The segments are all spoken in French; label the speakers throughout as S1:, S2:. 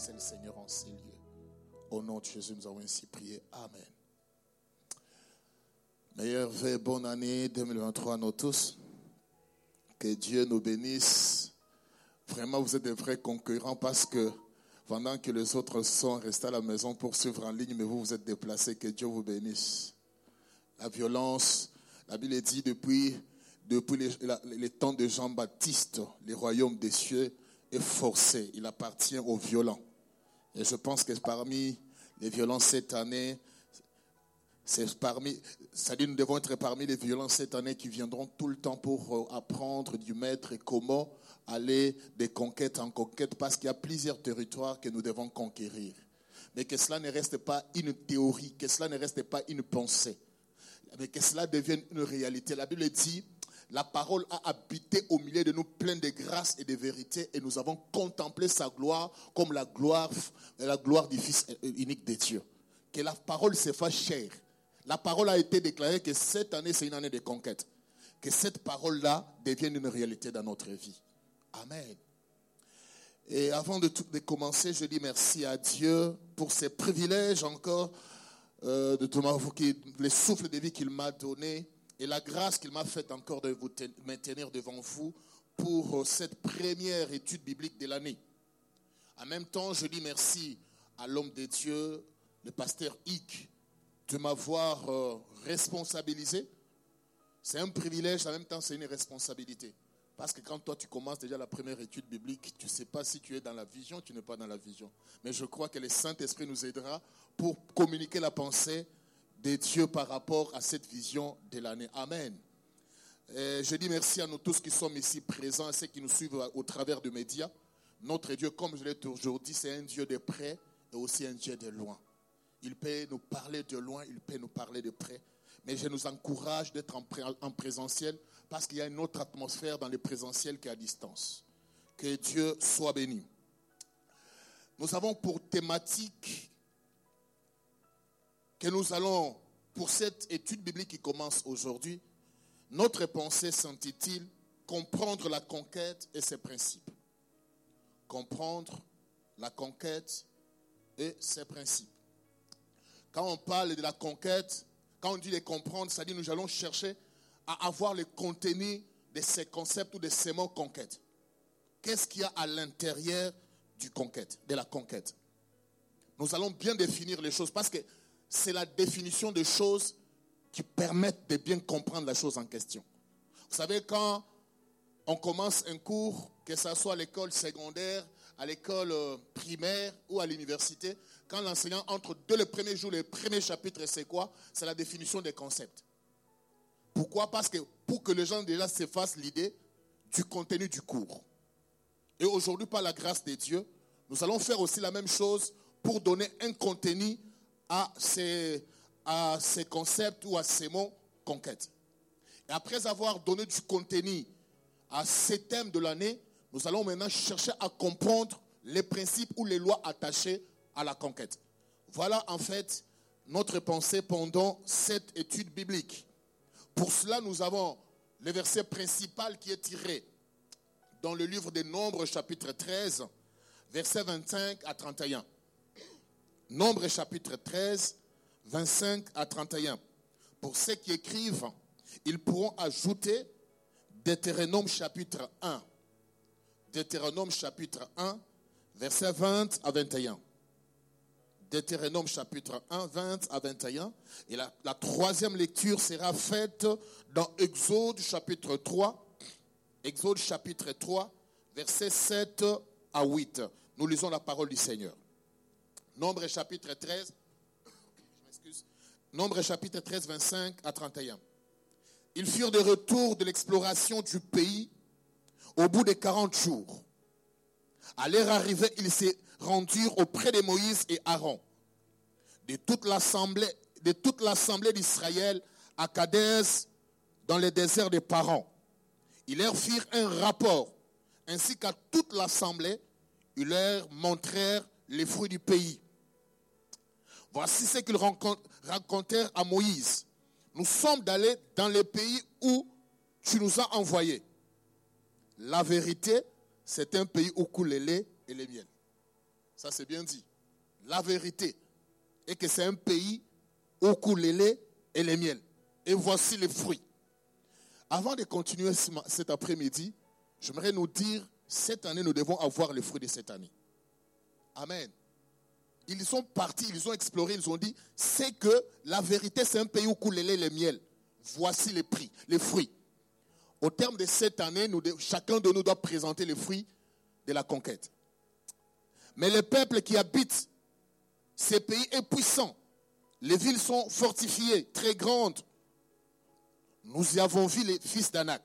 S1: les saints Seigneur en ces lieux. Au nom de Jésus, nous avons ainsi prié. Amen. Meilleure et bonne année 2023 à nous tous. Que Dieu nous bénisse. Vraiment, vous êtes des vrais concurrents parce que pendant que les autres sont restés à la maison pour suivre en ligne, mais vous vous êtes déplacés. Que Dieu vous bénisse. La violence, la Bible dit depuis, depuis les, les temps de Jean-Baptiste, le royaume des cieux est forcé. Il appartient aux violents. Et je pense que parmi les violences cette année, c'est parmi, ça dit nous devons être parmi les violences cette année qui viendront tout le temps pour euh, apprendre du maître et comment aller de conquête en conquête parce qu'il y a plusieurs territoires que nous devons conquérir. Mais que cela ne reste pas une théorie, que cela ne reste pas une pensée, mais que cela devienne une réalité. La Bible dit, la parole a habité au milieu de nous plein de grâce et de vérité et nous avons contemplé sa gloire comme la gloire, la gloire du Fils unique de Dieu. Que la parole se fasse chère. La parole a été déclarée que cette année, c'est une année de conquête. Que cette parole-là devienne une réalité dans notre vie. Amen. Et avant de, commencer, je dis merci à Dieu pour ces privilèges encore, euh, de tout les souffles de vie qu'il m'a donné et la grâce qu'il m'a faite encore de vous maintenir devant vous pour euh, cette première étude biblique de l'année. En même temps, je dis merci à l'homme de Dieu, le pasteur Hick, de m'avoir euh, responsabilisé. C'est un privilège, en même temps c'est une responsabilité. Parce que quand toi tu commences déjà la première étude biblique, tu ne sais pas si tu es dans la vision, tu n'es pas dans la vision. Mais je crois que le Saint-Esprit nous aidera pour communiquer la pensée de Dieu par rapport à cette vision de l'année. Amen. je dis merci à nous tous qui sommes ici présents, à ceux qui nous suivent au travers de médias. Notre Dieu, comme je l'ai toujours dit, c'est un Dieu de près et aussi un Dieu de loin. Il peut nous parler de loin, il peut nous parler de près. Mais je nous encourage d'être en présentiel parce qu'il y a une autre atmosphère dans le présentiel qu'à distance. Que Dieu soit béni. Nous avons pour thématique que nous allons, pour cette étude biblique qui commence aujourd'hui, notre pensée s'intitule Comprendre la conquête et ses principes? Comprendre la conquête et ses principes. Quand on parle de la conquête, quand on dit les comprendre, ça dit nous allons chercher à avoir le contenu de ces concepts ou de ces mots conquête. Qu'est-ce qu'il y a à l'intérieur du conquête, de la conquête? Nous allons bien définir les choses parce que c'est la définition de choses qui permettent de bien comprendre la chose en question. Vous savez, quand on commence un cours, que ce soit à l'école secondaire, à l'école euh, primaire ou à l'université, quand l'enseignant entre dès le premier jour, le premier chapitre, c'est quoi? C'est la définition des concepts. Pourquoi? Parce que pour que les gens déjà se fassent l'idée du contenu du cours. Et aujourd'hui, par la grâce de Dieu, nous allons faire aussi la même chose pour donner un contenu à ces, concepts ou à ces mots conquête. Et après avoir donné du contenu à ces thèmes de l'année, nous allons maintenant chercher à comprendre les principes ou les lois attachées à la conquête. Voilà en fait notre pensée pendant cette étude biblique. Pour cela, nous avons le verset principal qui est tiré dans le livre des Nombres, chapitre 13, verset 25 à 31. Nombre chapitre 13, 25 à 31. Pour ceux qui écrivent, ils pourront ajouter Deutéronome chapitre 1. Deutéronome chapitre 1, verset 20 à 21. Deutéronome chapitre 1, 20 à 21. Et la, la troisième lecture sera faite dans Exode chapitre 3. Exode chapitre 3, verset 7 à 8. Nous lisons la parole du Seigneur. Nombre chapitre 13, Nombre chapitre 13, 25 à 31. Ils furent de retour de l'exploration du pays au bout de 40 jours. À leur arrivée, ils se rendirent auprès de Moïse et Aaron, de toute l'assemblée, de toute l'assemblée d'Israël à Kadès, dans le désert des parents. Ils leur firent un rapport, ainsi qu'à toute l'assemblée, ils leur montrèrent les fruits du pays. Voici ce qu'ils racontèrent à Moïse. Nous sommes allés dans le pays où tu nous as envoyés. La vérité, c'est un pays où coule le lait et le miel. Ça c'est bien dit. La vérité est que c'est un pays où coule les laits et les miels. Et voici les fruits. Avant de continuer cet après-midi, j'aimerais nous dire, cette année, nous devons avoir les fruits de cette année. Amen. Ils sont partis, ils ont exploré, ils ont dit, c'est que la vérité, c'est un pays où coule les miels. Voici les prix, les fruits. Au terme de cette année, chacun de nous doit présenter les fruits de la conquête. Mais les peuples qui habitent ces pays est puissant. Les villes sont fortifiées, très grandes. Nous y avons vu les fils d'Anak.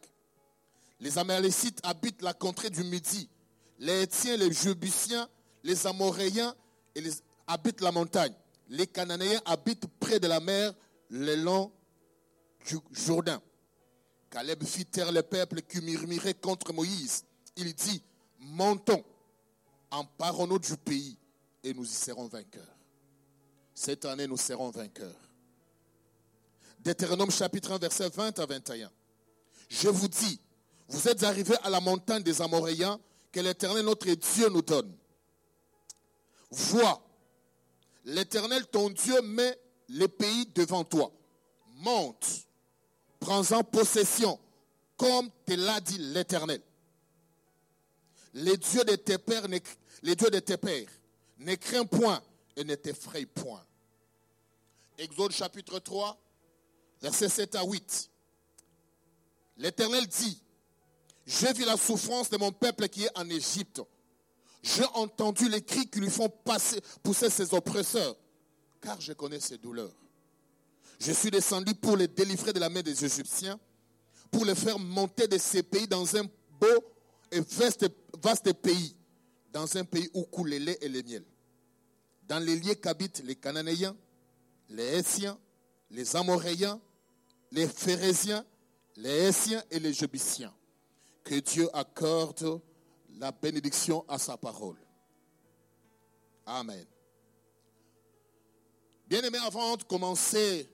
S1: Les Amalécites habitent la contrée du Midi. Les Étiens, les Jébusiens, les Amoréens et les, habitent la montagne. Les Cananéens habitent près de la mer, le long du Jourdain. Caleb fit taire le peuple qui murmurait contre Moïse. Il dit, montons, emparons-nous du pays et nous y serons vainqueurs. Cette année, nous serons vainqueurs. Deutéronome chapitre 1, verset 20 à 21. Je vous dis, vous êtes arrivés à la montagne des Amoréens que l'Éternel notre Dieu nous donne. Vois, l'Éternel ton Dieu met les pays devant toi. Monte, prends-en possession, comme te l'a dit l'Éternel. Les dieux de tes pères, les dieux de tes pères, ne crains point et ne t'effraie point. Exode chapitre 3, versets 7 à 8. L'Éternel dit, j'ai vu la souffrance de mon peuple qui est en Égypte. J'ai entendu les cris qui lui font passer, pousser ses oppresseurs, car je connais ses douleurs. Je suis descendu pour les délivrer de la main des Égyptiens, pour les faire monter de ces pays dans un beau et vaste, vaste pays, dans un pays où coulent les lait et les miel dans les lieux qu'habitent les Cananéens, les Hessiens, les Amoréens, les Phérésiens, les Hessiens et les Jébiciens. Que Dieu accorde la bénédiction à sa parole. Amen. Bien-aimés, avant de commencer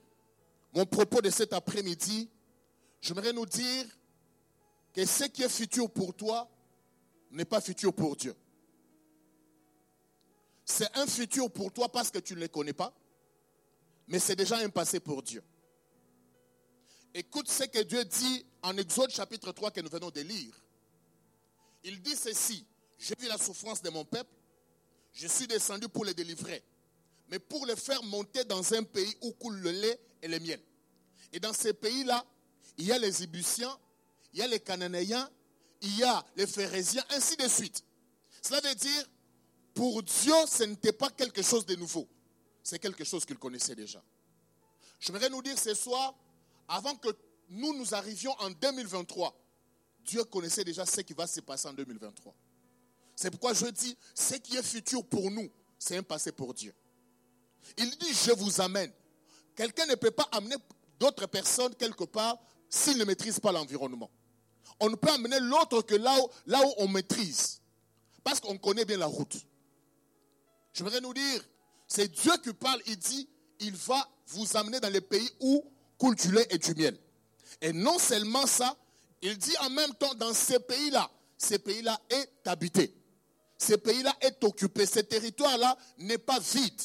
S1: mon propos de cet après-midi, j'aimerais nous dire que ce qui est futur pour toi n'est pas futur pour Dieu. C'est un futur pour toi parce que tu ne le connais pas, mais c'est déjà un passé pour Dieu. Écoute ce que Dieu dit en Exode chapitre 3 que nous venons de lire. Il dit ceci, j'ai vu la souffrance de mon peuple, je suis descendu pour les délivrer, mais pour les faire monter dans un pays où coule le lait et le miel. Et dans ces pays-là, il y a les Ibusiens, il y a les Cananéens, il y a les Phérésiens, ainsi de suite. Cela veut dire, pour Dieu, ce n'était pas quelque chose de nouveau. C'est quelque chose qu'il connaissait déjà. J'aimerais nous dire ce soir, avant que nous nous arrivions en 2023, Dieu connaissait déjà ce qui va se passer en 2023. C'est pourquoi je dis, ce qui est futur pour nous, c'est un passé pour Dieu. Il dit, je vous amène. Quelqu'un ne peut pas amener d'autres personnes quelque part s'il ne maîtrise pas l'environnement. On ne peut amener l'autre que là où, on maîtrise. Parce qu'on connaît bien la route. Je voudrais nous dire, c'est Dieu qui parle, il dit, il va vous amener dans les pays où coule du lait et du miel. Et non seulement ça, il dit en même temps, dans ces pays-là, ces pays-là est habité. Ces pays-là est occupé. Ce territoire-là n'est pas vide.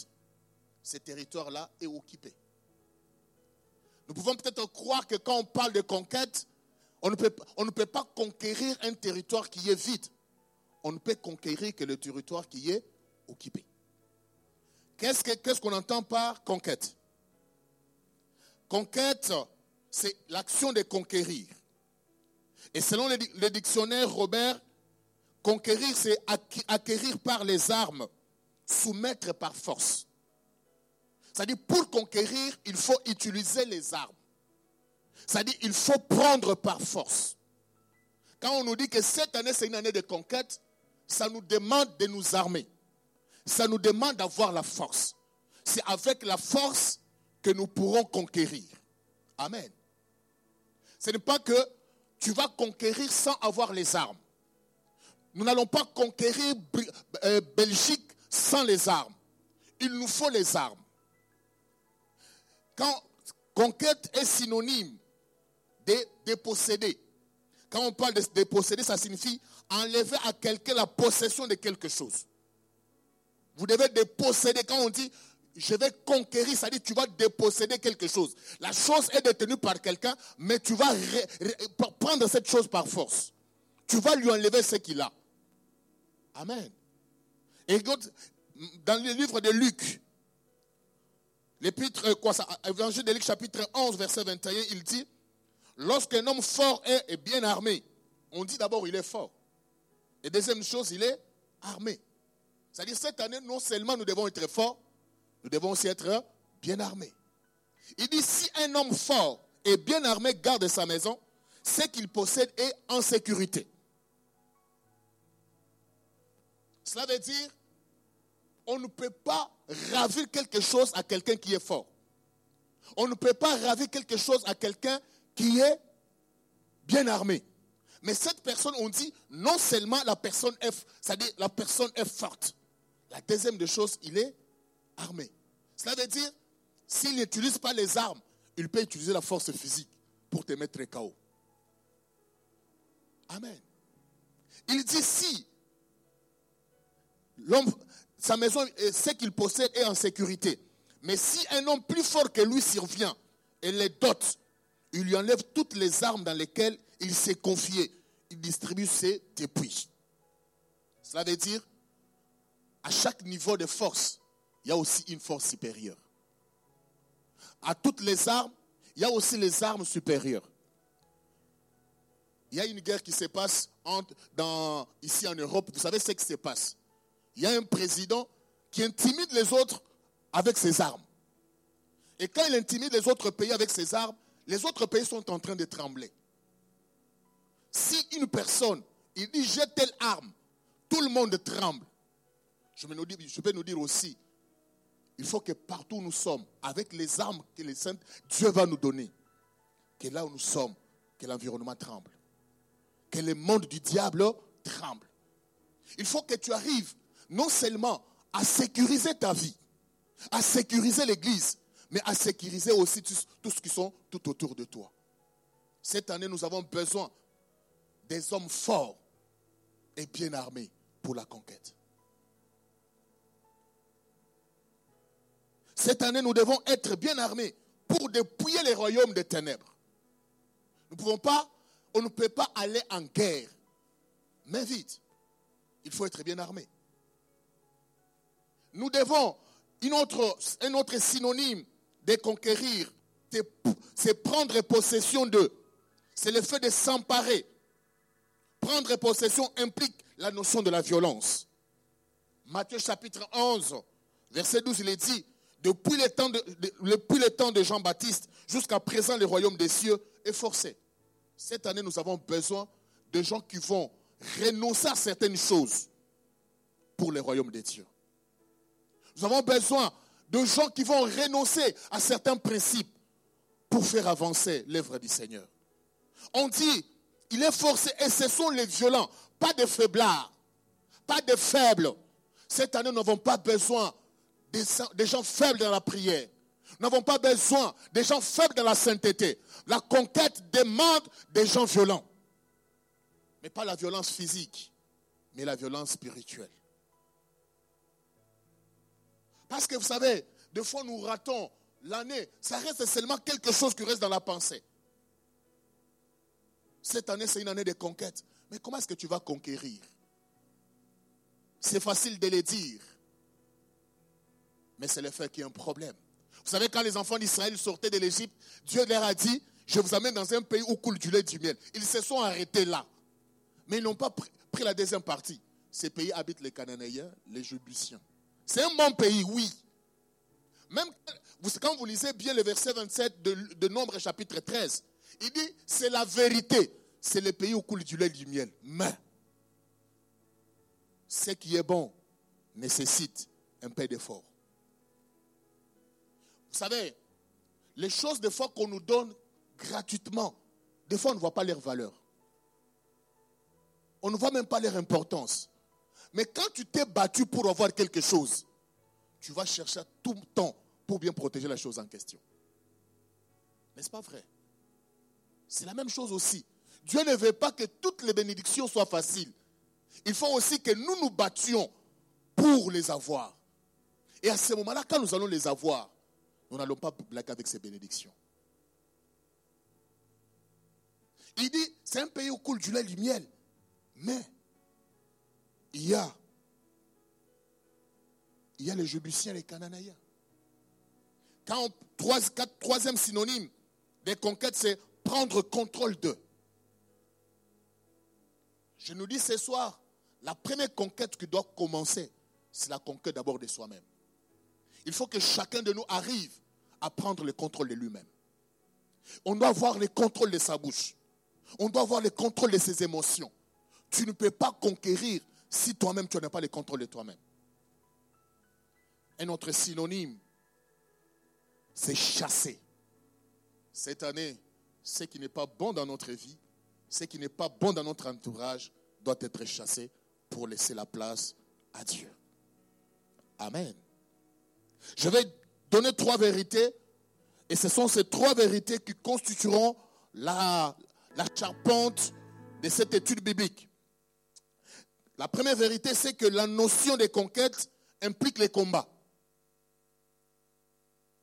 S1: Ce territoire-là est occupé. Nous pouvons peut-être croire que quand on parle de conquête, on ne, peut, on ne peut pas conquérir un territoire qui est vide. On ne peut conquérir que le territoire qui est occupé. Qu'est-ce qu'on entend par conquête? Conquête, c'est l'action de conquérir. Et selon le, dictionnaire Robert, conquérir, c'est acquérir par les armes, soumettre par force. C'est-à-dire, pour conquérir, il faut utiliser les armes. C'est-à-dire, il faut prendre par force. Quand on nous dit que cette année, c'est une année de conquête, ça nous demande de nous armer ça nous demande d'avoir la force. C'est avec la force que nous pourrons conquérir. Amen. Ce n'est pas que tu vas conquérir sans avoir les armes. Nous n'allons pas conquérir euh, Belgique sans les armes. Il nous faut les armes. Quand conquête est synonyme de déposséder, quand on parle de déposséder, ça signifie enlever à quelqu'un la possession de quelque chose. Vous devez déposséder. Quand on dit je vais conquérir, dit tu vas déposséder quelque chose. La chose est détenue par quelqu'un, mais tu vas prendre cette chose par force. Tu vas lui enlever ce qu'il a. Amen. Et dans le livre de Luc, l'épître, euh, quoi ça, évangile de Luc chapitre 11, verset 21, il dit, lorsqu'un homme fort est, est bien armé, on dit d'abord il est fort. Et deuxième chose, il est armé. C'est-à-dire, cette année, non seulement nous devons être forts, nous devons aussi être bien armés. Il dit, si un homme fort et bien armé garde sa maison, ce qu'il possède est en sécurité. Cela veut dire, on ne peut pas ravir quelque chose à quelqu'un qui est fort. On ne peut pas ravir quelque chose à quelqu'un qui est bien armé. Mais cette personne, on dit, non seulement la personne est, c'est-à-dire la personne est forte. La deuxième des choses, il est armé. Cela veut dire, s'il n'utilise pas les armes, il peut utiliser la force physique pour te mettre KO. Amen. Il dit si l'homme, sa maison, ce qu'il possède est en sécurité, mais si un homme plus fort que lui survient et les dote, il lui enlève toutes les armes dans lesquelles il s'est confié. Il distribue ses dépouilles. Cela veut dire, à chaque niveau de force, il y a aussi une force supérieure. À toutes les armes, il y a aussi les armes supérieures. Il y a une guerre qui se passe ici en Europe. Vous savez ce qui se passe? Il y a un président qui intimide les autres avec ses armes. Et quand il intimide les autres pays avec ses armes, les autres pays sont en train de trembler. Si une personne, il dit j'ai telle arme, tout le monde tremble. Je peux nous dire aussi, il faut que partout où nous sommes, avec les armes que les saints, Dieu va nous donner, que là où nous sommes, que l'environnement tremble, que le monde du diable tremble. Il faut que tu arrives non seulement à sécuriser ta vie, à sécuriser l'Église, mais à sécuriser aussi tout, ce qui sont tout autour de toi. Cette année, nous avons besoin des hommes forts et bien armés pour la conquête. Cette année, nous devons être bien armés pour dépouiller les royaumes des ténèbres. Nous ne pouvons pas, on ne peut pas aller en guerre. Mais vite, il faut être bien armé. Nous devons, un autre synonyme de conquérir, c'est prendre possession d'eux. C'est le fait de s'emparer. Prendre possession implique la notion de la violence. Matthieu chapitre 11, verset 12, il est dit, depuis les temps de, temps de Jean-Baptiste jusqu'à présent, le royaume des cieux est forcé. Cette année, nous avons besoin de gens qui vont renoncer à certaines choses pour le royaume des dieux. Nous avons besoin de gens qui vont renoncer à certains principes pour faire avancer l'œuvre du Seigneur. On dit, il est forcé, et ce sont les violents, pas des faiblards, pas des faibles. Cette année, nous n'avons pas besoin des, gens faibles dans la prière. Nous n'avons pas besoin des gens faibles dans la sainteté. La conquête demande des gens violents. Mais pas la violence physique, mais la violence spirituelle. Parce que vous savez, des fois nous ratons l'année. Ça reste seulement quelque chose qui reste dans la pensée. Cette année, c'est une année de conquête. Mais comment est-ce que tu vas conquérir? C'est facile de le dire mais c'est le fait qu'il y a un problème. Vous savez, quand les enfants d'Israël sortaient de l'Égypte, Dieu leur a dit, je vous amène dans un pays où coule du lait du miel. Ils se sont arrêtés là. Mais ils n'ont pas pris, la deuxième partie. Ces pays habitent les Cananéens, les Jébusiens. C'est un bon pays, oui. Même quand vous lisez bien le verset 27 de, Nombre chapitre 13, il dit, c'est la vérité. C'est le pays où coule du lait du miel. Mais, ce qui est bon nécessite un peu d'effort. Vous savez, les choses des fois qu'on nous donne gratuitement, des fois on ne voit pas leur valeur. On ne voit même pas leur importance. Mais quand tu t'es battu pour avoir quelque chose, tu vas chercher tout le temps pour bien protéger la chose en question. N'est-ce pas vrai C'est la même chose aussi. Dieu ne veut pas que toutes les bénédictions soient faciles. Il faut aussi que nous nous battions pour les avoir. Et à ce moment-là, quand nous allons les avoir, nous n'allons pas blaguer avec ces bénédictions. Il dit, c'est un pays où coule du lait et du miel. Mais il y a, il y a les Jébusiens et les Cananéens. Quand troisième synonyme des conquêtes, c'est prendre contrôle d'eux. Je nous dis ce soir, la première conquête qui doit commencer, c'est la conquête d'abord de soi-même. Il faut que chacun de nous arrive à prendre le contrôle de lui-même. On doit avoir le contrôle de sa bouche. On doit avoir le contrôle de ses émotions. Tu ne peux pas conquérir si toi-même tu n'as pas le contrôle de toi-même. Un autre synonyme, c'est chasser. Cette année, ce qui n'est pas bon dans notre vie, ce qui n'est pas bon dans notre entourage, doit être chassé pour laisser la place à Dieu. Amen. Je vais donner trois vérités et ce sont ces trois vérités qui constitueront la, charpente de cette étude biblique. La première vérité, c'est que la notion de conquête implique les combats.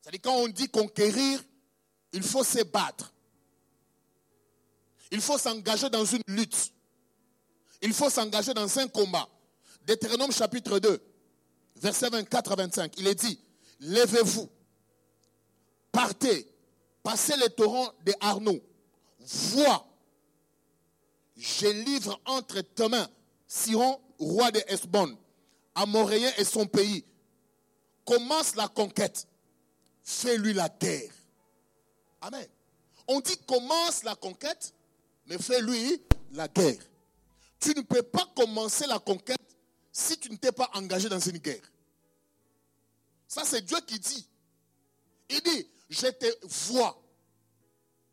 S1: C'est-à-dire quand on dit conquérir, il faut se battre. Il faut s'engager dans une lutte. Il faut s'engager dans un combat. Deutéronome chapitre 2, verset 24 à 25, il est dit, levez-vous, partez, passez les torrents des Arnaud, vois, je livre entre tes mains Siron, roi de Hesbon, Amoréen et son pays. Commence la conquête, fais-lui la guerre. Amen. On dit commence la conquête, mais fais-lui la guerre. Tu ne peux pas commencer la conquête si tu ne t'es pas engagé dans une guerre. Ça, c'est Dieu qui dit. Il dit, je te vois.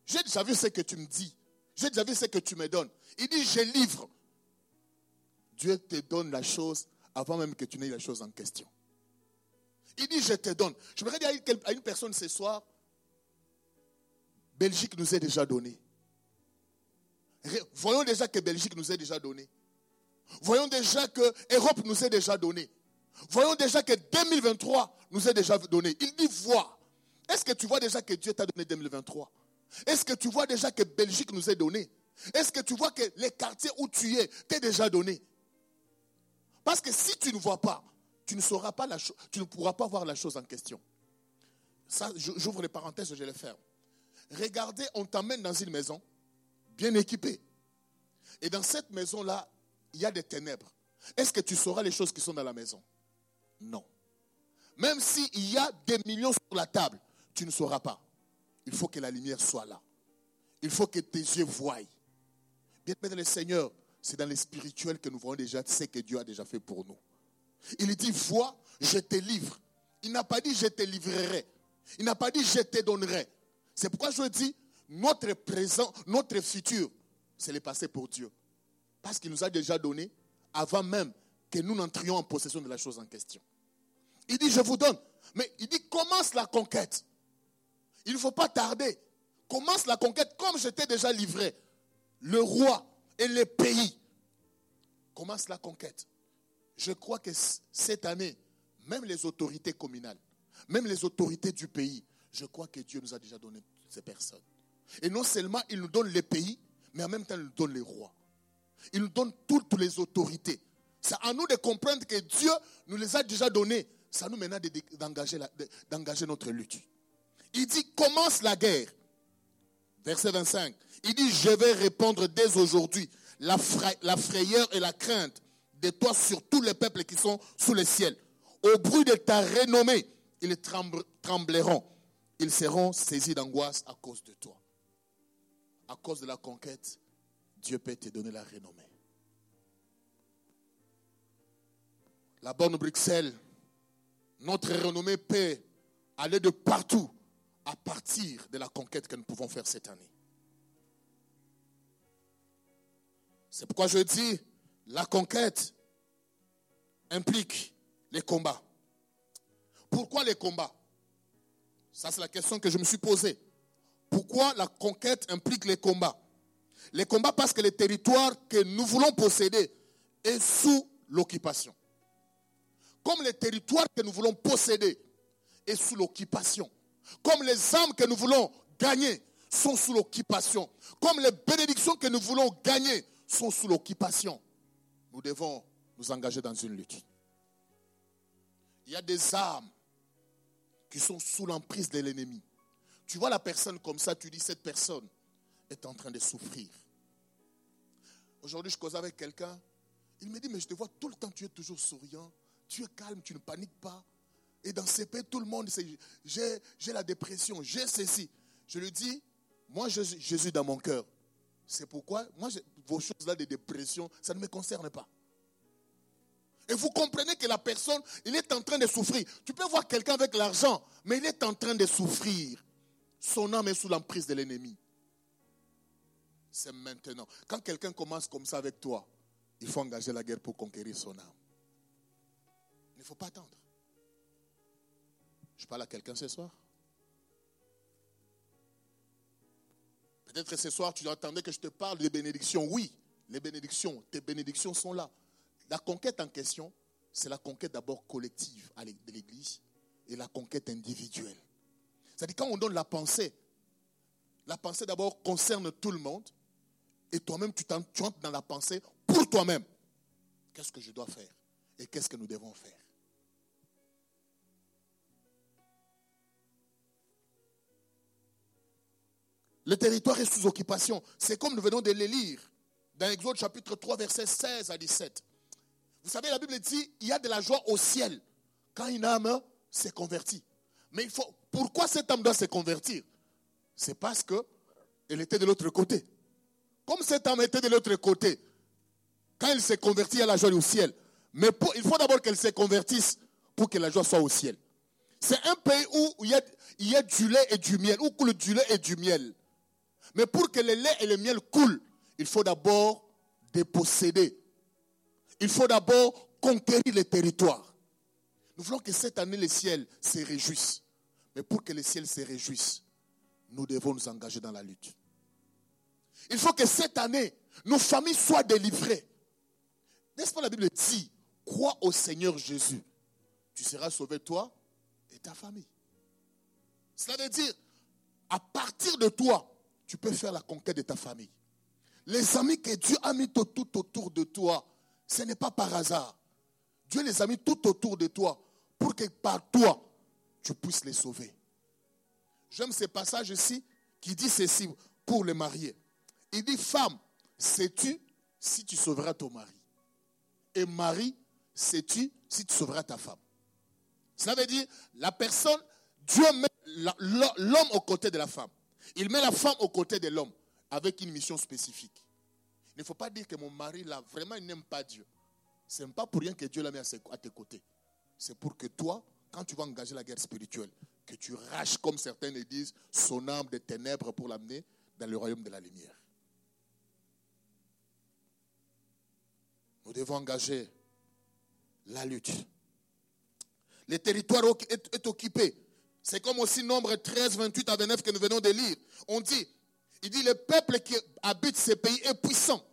S1: J'ai déjà vu ce que tu me dis. J'ai déjà vu ce que tu me donnes. Il dit, je livre. Dieu te donne la chose avant même que tu n'aies la chose en question. Il dit, je te donne. Je me dire à une personne ce soir, Belgique nous est déjà donné. Voyons déjà que Belgique nous est déjà donné. Voyons déjà que Europe nous est déjà donné. Voyons déjà que 2023 nous est déjà donné. Il dit vois. Est-ce que tu vois déjà que Dieu t'a donné 2023 Est-ce que tu vois déjà que Belgique nous est donné? Est-ce que tu vois que les quartiers où tu es t'est déjà donné? Parce que si tu ne vois pas, tu ne sauras pas la chose, tu ne pourras pas voir la chose en question. Ça, j'ouvre les parenthèses, je les ferme. Regardez, on t'emmène dans une maison bien équipée. Et dans cette maison-là, il y a des ténèbres. Est-ce que tu sauras les choses qui sont dans la maison? Non. Même s'il y a des millions sur la table, tu ne sauras pas. Il faut que la lumière soit là. Il faut que tes yeux voient. Bien aimé le Seigneur, c'est dans le spirituel que nous voyons déjà ce que Dieu a déjà fait pour nous. Il dit, vois, je te livre. Il n'a pas dit, je te livrerai. Il n'a pas dit, je te donnerai. C'est pourquoi je dis, notre présent, notre futur, c'est le passé pour Dieu. Parce qu'il nous a déjà donné avant même que nous n'entrions en possession de la chose en question. Il dit, je vous donne. Mais il dit, commence la conquête. Il ne faut pas tarder. Commence la conquête comme je t'ai déjà livré. Le roi et les pays. Commence la conquête. Je crois que cette année, même les autorités communales, même les autorités du pays, je crois que Dieu nous a déjà donné ces personnes. Et non seulement il nous donne les pays, mais en même temps il nous donne les rois. Il nous donne toutes les autorités. C'est à nous de comprendre que Dieu nous les a déjà donnés. Ça nous mène d'engager notre lutte. Il dit, commence la guerre. Verset 25. Il dit, je vais répondre dès aujourd'hui la, la frayeur et la crainte de toi sur tous les peuples qui sont sous le ciel. Au bruit de ta renommée, ils trembleront. Ils seront saisis d'angoisse à cause de toi. À cause de la conquête, Dieu peut te donner la renommée. La bonne Bruxelles, notre renommée peut aller de partout à partir de la conquête que nous pouvons faire cette année. C'est pourquoi je dis, la conquête implique les combats. Pourquoi les combats? Ça, c'est la question que je me suis posée. Pourquoi la conquête implique les combats? Les combats parce que le territoire que nous voulons posséder est sous l'occupation. Comme les territoires que nous voulons posséder est sous l'occupation, comme les âmes que nous voulons gagner sont sous l'occupation, comme les bénédictions que nous voulons gagner sont sous l'occupation, nous devons nous engager dans une lutte. Il y a des âmes qui sont sous l'emprise de l'ennemi. Tu vois la personne comme ça, tu dis cette personne est en train de souffrir. Aujourd'hui, je cause avec quelqu'un. Il me dit, mais je te vois tout le temps, tu es toujours souriant, tu es calme, tu ne paniques pas. Et dans ces pays, tout le monde sait, j'ai la dépression, j'ai ceci. Je lui dis, moi, Jésus, Jésus dans mon cœur. C'est pourquoi, moi, vos choses-là de dépression, ça ne me concerne pas. Et vous comprenez que la personne, il est en train de souffrir. Tu peux voir quelqu'un avec l'argent, mais il est en train de souffrir. Son âme est sous l'emprise de l'ennemi. C'est maintenant. Quand quelqu'un commence comme ça avec toi, il faut engager la guerre pour conquérir son âme. Il ne faut pas attendre. Je parle à quelqu'un ce soir. Peut-être ce soir, tu attendais que je te parle des bénédictions. Oui, les bénédictions, tes bénédictions sont là. La conquête en question, c'est la conquête d'abord collective de l'Église et la conquête individuelle. C'est-à-dire quand on donne la pensée, la pensée d'abord concerne tout le monde et toi-même tu entres dans la pensée pour toi-même. Qu'est-ce que je dois faire et qu'est-ce que nous devons faire? Le territoire est sous occupation. C'est comme nous venons de le lire dans Exode chapitre 3, versets 16 à 17. Vous savez, la Bible dit, il y a de la joie au ciel quand une âme s'est convertie. Mais il faut, pourquoi cette âme doit se convertir? C'est parce qu'elle était de l'autre côté. Comme cette âme était de l'autre côté, quand elle s'est convertie, il y a la joie au ciel. Mais il faut d'abord qu'elle se convertisse pour que la joie soit au ciel. C'est un pays où il y, a, il y, a, du lait et du miel, où coule du lait et du miel. Mais pour que le lait et le miel coulent, il faut d'abord déposséder. Il faut d'abord conquérir les territoires. Nous voulons que cette année, le ciel se réjouisse. Mais pour que le ciel se réjouisse, nous devons nous engager dans la lutte. Il faut que cette année, nos familles soient délivrées. N'est-ce pas la Bible dit, crois au Seigneur Jésus. Tu seras sauvé toi et ta famille. Cela veut dire, à partir de toi, tu peux faire la conquête de ta famille. Les amis que Dieu a mis tout, autour de toi, ce n'est pas par hasard. Dieu les a mis tout autour de toi pour que par toi, tu puisses les sauver. J'aime ce passage ici qui dit ceci pour les mariés. Il dit, femme, sais-tu si tu sauveras ton mari? Et mari, sais-tu si tu sauveras ta femme? Cela veut dire, la personne, Dieu met l'homme aux côtés de la femme. Il met la femme aux côtés de l'homme avec une mission spécifique. Il ne faut pas dire que mon mari, là, vraiment, il n'aime pas Dieu. Ce n'est pas pour rien que Dieu l'a mis à tes côtés. C'est pour que toi, quand tu vas engager la guerre spirituelle, que tu raches, comme certains le disent, son âme de ténèbres pour l'amener dans le royaume de la lumière. Nous devons engager la lutte. Le territoire est occupé c'est comme aussi nombre 13, 28 à 29 que nous venons de lire. On dit, il dit, le peuple qui habite ces pays est puissant.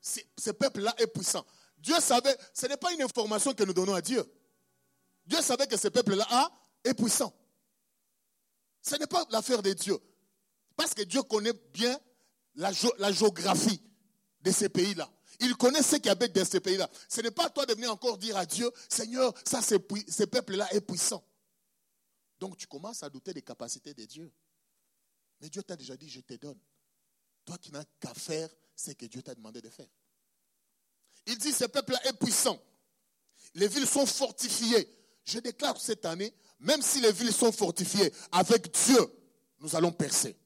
S1: Ce peuple-là est puissant. Dieu savait, ce n'est pas une information que nous donnons à Dieu. Dieu savait que ce peuple-là est puissant. Ce n'est pas l'affaire de Dieu. Parce que Dieu connaît bien la, la géographie de ces pays-là. Il connaît ceux qui habitent dans ces pays-là. Ce n'est pas toi de venir encore dire à Dieu, Seigneur, ça, ce peuple-là est puissant. Donc tu commences à douter des capacités de Dieu. Mais Dieu t'a déjà dit, je te donne. Toi qui n'as qu'à faire ce que Dieu t'a demandé de faire. Il dit, ce peuple-là est puissant. Les villes sont fortifiées. Je déclare cette année, même si les villes sont fortifiées, avec Dieu, nous allons percer.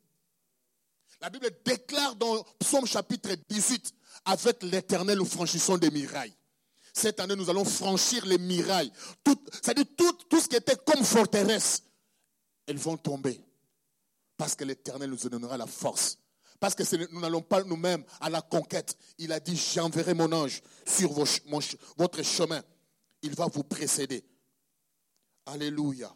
S1: La Bible déclare dans Psaume chapitre 18, avec l'éternel, nous franchissons des mirailles. Cette année, nous allons franchir les mirailles. C'est-à-dire tout, ce qui était comme forteresse, elles vont tomber. Parce que l'éternel nous donnera la force. Parce que nous n'allons pas nous-mêmes à la conquête. Il a dit, j'enverrai mon ange sur votre chemin. Il va vous précéder. Alléluia.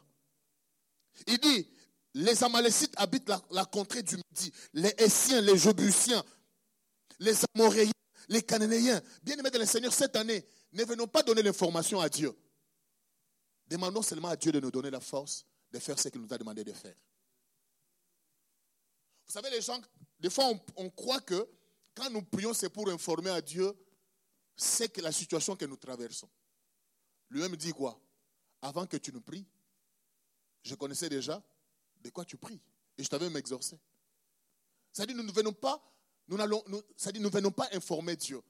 S1: Il dit, les Amalécites habitent la, contrée du Midi. Les Essiens, les Jobusiens, les Amoréens, les Cananéens. Bien aimés de le Seigneur, cette année, ne venons pas donner l'information à Dieu. Demandons seulement à Dieu de nous donner la force de faire ce qu'il nous a demandé de faire. Vous savez, les gens, des fois, on, croit que quand nous prions, c'est pour informer à Dieu c'est que la situation que nous traversons. Lui-même dit quoi? Avant que tu nous pries, je connaissais déjà de quoi tu pries. Et je t'avais même exorcé. Dit, nous ne venons pas, nous allons, ça dit, nous venons pas informer Dieu.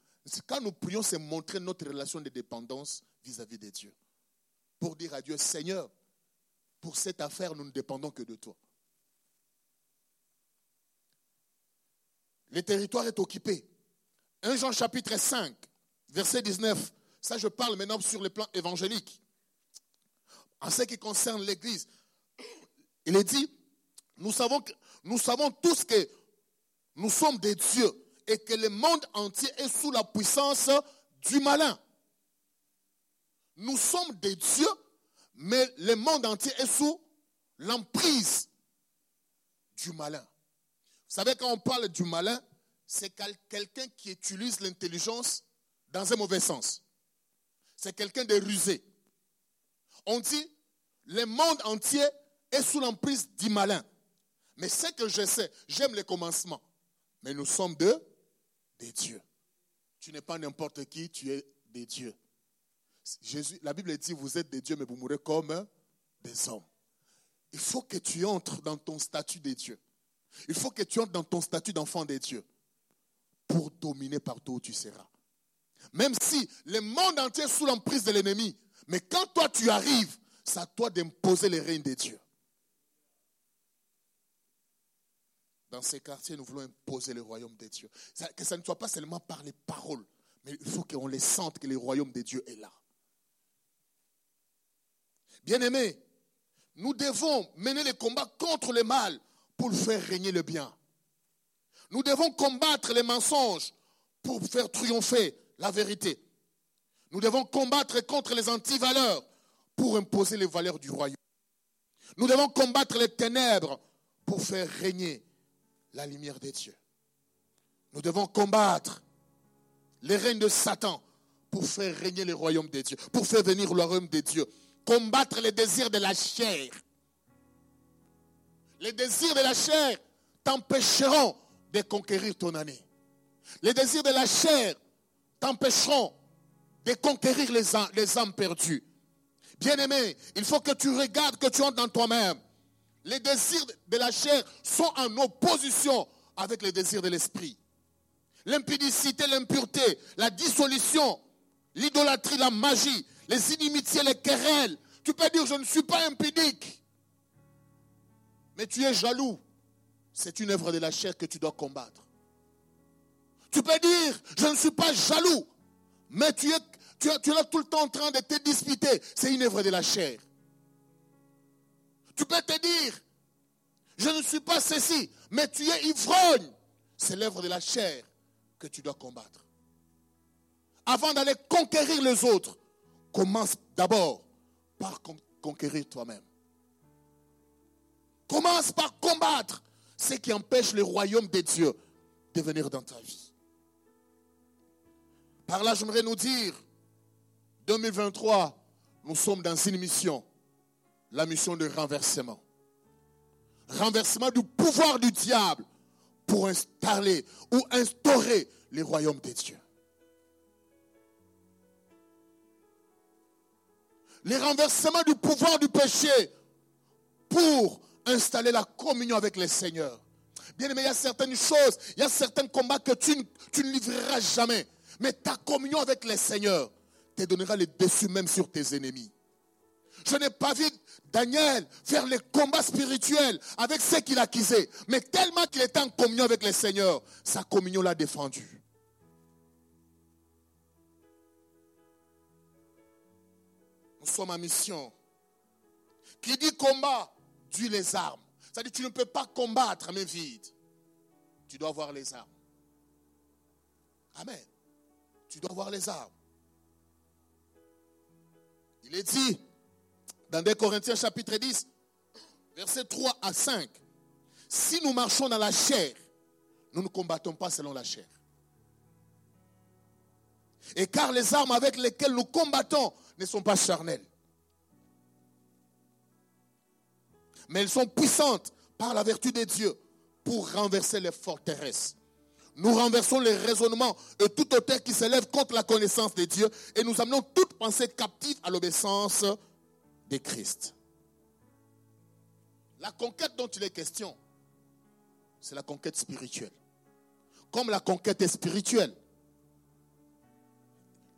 S1: Quand nous prions, c'est montrer notre relation de dépendance vis-à-vis de Dieu. Pour dire à Dieu, Seigneur, pour cette affaire, nous ne dépendons que de toi. Le territoire est occupé. 1 Jean chapitre 5, verset 19. Ça, je parle maintenant sur le plan évangélique. En ce qui concerne l'Église, il est dit, nous savons, que, nous savons tous que nous sommes des dieux et que le monde entier est sous la puissance du malin. Nous sommes des dieux, mais le monde entier est sous l'emprise du malin. Vous savez, quand on parle du malin, c'est quelqu'un qui utilise l'intelligence dans un mauvais sens. C'est quelqu'un de rusé. On dit, le monde entier est sous l'emprise du malin. Mais ce que je sais, j'aime les commencements. Mais nous sommes des dieux. Tu n'es pas n'importe qui, tu es des dieux. La Bible dit, vous êtes des dieux, mais vous mourrez comme des hommes. Il faut que tu entres dans ton statut des dieux. Il faut que tu entres dans ton statut d'enfant des dieux pour dominer partout où tu seras. Même si le monde entier est sous l'emprise de l'ennemi, mais quand toi tu arrives, c'est à toi d'imposer les règnes des dieux. Dans ces quartiers, nous voulons imposer le royaume des dieux. Que ça ne soit pas seulement par les paroles, mais il faut qu'on les sente que le royaume des dieux est là. Bien-aimés, nous devons mener les combats contre le mal pour faire régner le bien. Nous devons combattre les mensonges pour faire triompher la vérité. Nous devons combattre contre les antivaleurs pour imposer les valeurs du royaume. Nous devons combattre les ténèbres pour faire régner la lumière des dieux. Nous devons combattre les règnes de Satan pour faire régner le royaume des dieux, pour faire venir le royaume des dieux. Combattre les désirs de la chair. Les désirs de la chair t'empêcheront de conquérir ton année. Les désirs de la chair t'empêcheront de conquérir les âmes, les âmes perdues. Bien-aimé, il faut que tu regardes, que tu entres dans toi-même. Les désirs de la chair sont en opposition avec les désirs de l'esprit. L'impudicité, l'impureté, la dissolution, l'idolâtrie, la magie, les inimitiés, les querelles. Tu peux dire, je ne suis pas impudique. Mais tu es jaloux. C'est une œuvre de la chair que tu dois combattre. Tu peux dire, je ne suis pas jaloux. Mais tu es, tu es, tu es là tout le temps en train de te disputer. C'est une œuvre de la chair. Tu peux te dire, je ne suis pas ceci, mais tu es ivrogne. C'est l'œuvre de la chair que tu dois combattre. Avant d'aller conquérir les autres, commence d'abord par conquérir toi-même. Commence par combattre ce qui empêche le royaume de Dieu de venir dans ta vie. Par là, j'aimerais nous dire, 2023, nous sommes dans une mission la mission de renversement. Renversement du pouvoir du diable pour installer ou instaurer les royaumes des dieux. Les renversements du pouvoir du péché pour installer la communion avec le Seigneur. Bien aimé, il y a certaines choses, il y a certains combats que tu, tu ne livreras jamais. Mais ta communion avec le Seigneur te donnera le dessus même sur tes ennemis. Je n'ai pas vu Daniel faire les combats spirituels avec ceux qu'il accusait. Mais tellement qu'il était en communion avec le Seigneur, sa communion l'a défendu. Nous sommes en mission. Qui dit combat, dit les armes. C'est-à-dire tu ne peux pas combattre mais vide. Tu dois avoir les armes. Amen. Tu dois avoir les armes. Il est dit, dans 2 Corinthiens chapitre 10, versets 3 à 5. Si nous marchons dans la chair, nous ne combattons pas selon la chair. Et car les armes avec lesquelles nous combattons ne sont pas charnelles. Mais elles sont puissantes par la vertu de Dieu pour renverser les forteresses. Nous renversons les raisonnements et tout auteur qui s'élève contre la connaissance de Dieu et nous amenons toute pensée captive à l'obéissance de Christ. La conquête dont il est question, c'est la conquête spirituelle. Comme la conquête est spirituelle,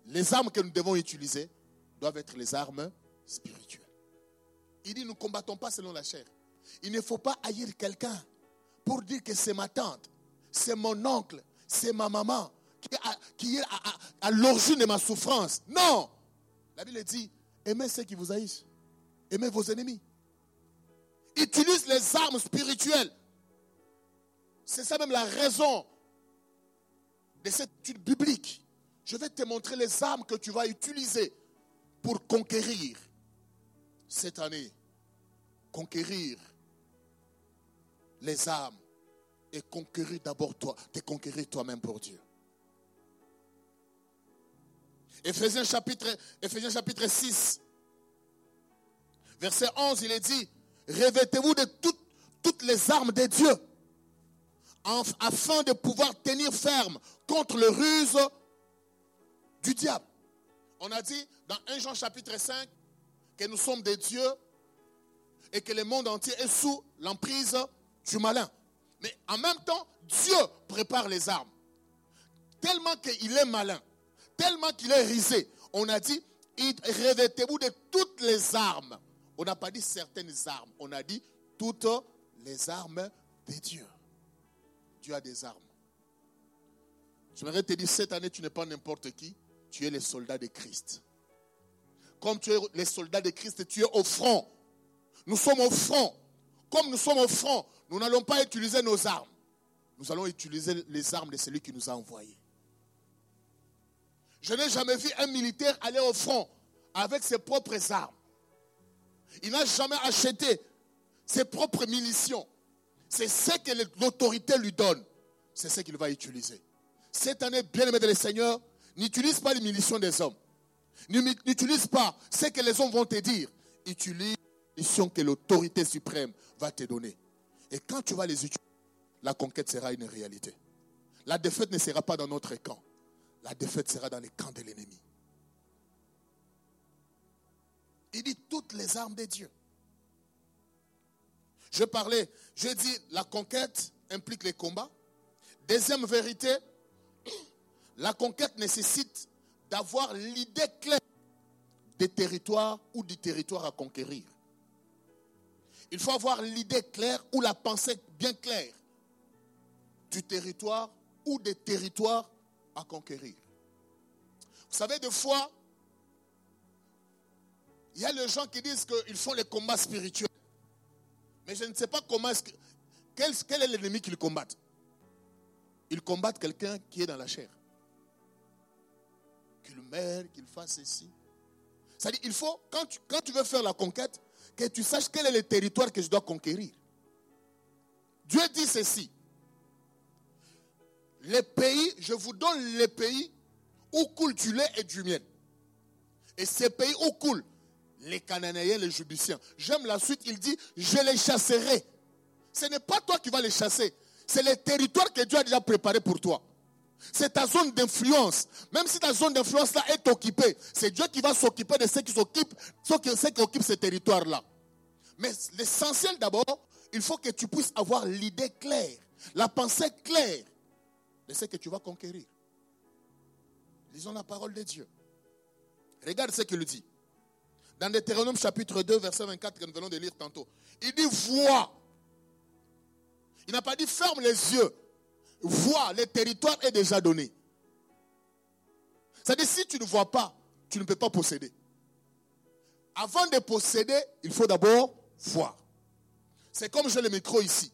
S1: les armes que nous devons utiliser doivent être les armes spirituelles. Il dit, nous ne combattons pas selon la chair. Il ne faut pas haïr quelqu'un pour dire que c'est ma tante, c'est mon oncle, c'est ma maman qui est à, l'origine de ma souffrance. Non La Bible dit, aimez ceux qui vous haïssent, aimez vos ennemis. Utilise les armes spirituelles. C'est ça même la raison de cette étude biblique. Je vais te montrer les armes que tu vas utiliser pour conquérir cette année. Conquérir les âmes et conquérir d'abord toi, te conquérir toi-même pour Dieu. Éphésiens chapitre, chapitre 6, verset 11, il est dit, revêtez-vous de toutes, les armes de Dieu afin de pouvoir tenir ferme contre le ruse du diable. On a dit dans 1 Jean chapitre 5 que nous sommes des dieux et que le monde entier est sous l'emprise du malin. Mais en même temps, Dieu prépare les armes. Tellement qu'il est malin, tellement qu'il est risé. On a dit, revêtez-vous de toutes les armes. On n'a pas dit certaines armes, on a dit toutes les armes de Dieu. Dieu a des armes. Je voudrais te dire, cette année, tu n'es pas n'importe qui, tu es le soldat de Christ. Comme tu es le soldat de Christ, tu es au front. Nous sommes au front. Comme nous sommes au front, nous n'allons pas utiliser nos armes. Nous allons utiliser les armes de celui qui nous a envoyés. Je n'ai jamais vu un militaire aller au front avec ses propres armes. Il n'a jamais acheté ses propres munitions. C'est ce que l'autorité lui donne. C'est ce qu'il va utiliser. Cette année, bien aimé de le Seigneur, n'utilise pas les munitions des hommes. N'utilise pas ce que les hommes vont te dire. Utilise les munitions que l'autorité suprême va te donner. Et quand tu vas les utiliser, la conquête sera une réalité. La défaite ne sera pas dans notre camp. La défaite sera dans les camps de l'ennemi. Il dit toutes les armes de Dieu. Je parlais, je dis la conquête implique les combats. Deuxième vérité, la conquête nécessite d'avoir l'idée claire des territoires ou du territoire à conquérir. Il faut avoir l'idée claire ou la pensée bien claire du territoire ou des territoires à conquérir. Vous savez, des fois, il y a les gens qui disent qu'ils font les combats spirituels. Mais je ne sais pas comment est-ce que, quel, est l'ennemi qu'ils combattent. Ils combattent quelqu'un qui est dans la chair. Qu'il meurt, qu'il fasse ceci. C'est-à-dire, il faut, quand tu, quand tu veux faire la conquête, que tu saches quel est le territoire que je dois conquérir. Dieu dit ceci. Les pays, je vous donne les pays où coule du lait et du miel. Et ces pays où coulent les Cananéens, les Judiciens. J'aime la suite, il dit, je les chasserai. Ce n'est pas toi qui vas les chasser, c'est le territoire que Dieu a déjà préparé pour toi. C'est ta zone d'influence. Même si ta zone d'influence là est occupée, c'est Dieu qui va s'occuper de ceux qui ceux qui occupent ce territoire là. Mais l'essentiel d'abord, il faut que tu puisses avoir l'idée claire, la pensée claire de ce que tu vas conquérir. Lisons la parole de Dieu. Regarde ce qu'il dit. Dans Deutéronome chapitre 2, verset 24 que nous venons de lire tantôt. Il dit vois. Il n'a pas dit ferme les yeux. Vois, le territoire est déjà donné. C'est-à-dire, si tu ne vois pas, tu ne peux pas posséder. Avant de posséder, il faut d'abord voir. C'est comme j'ai le micro ici.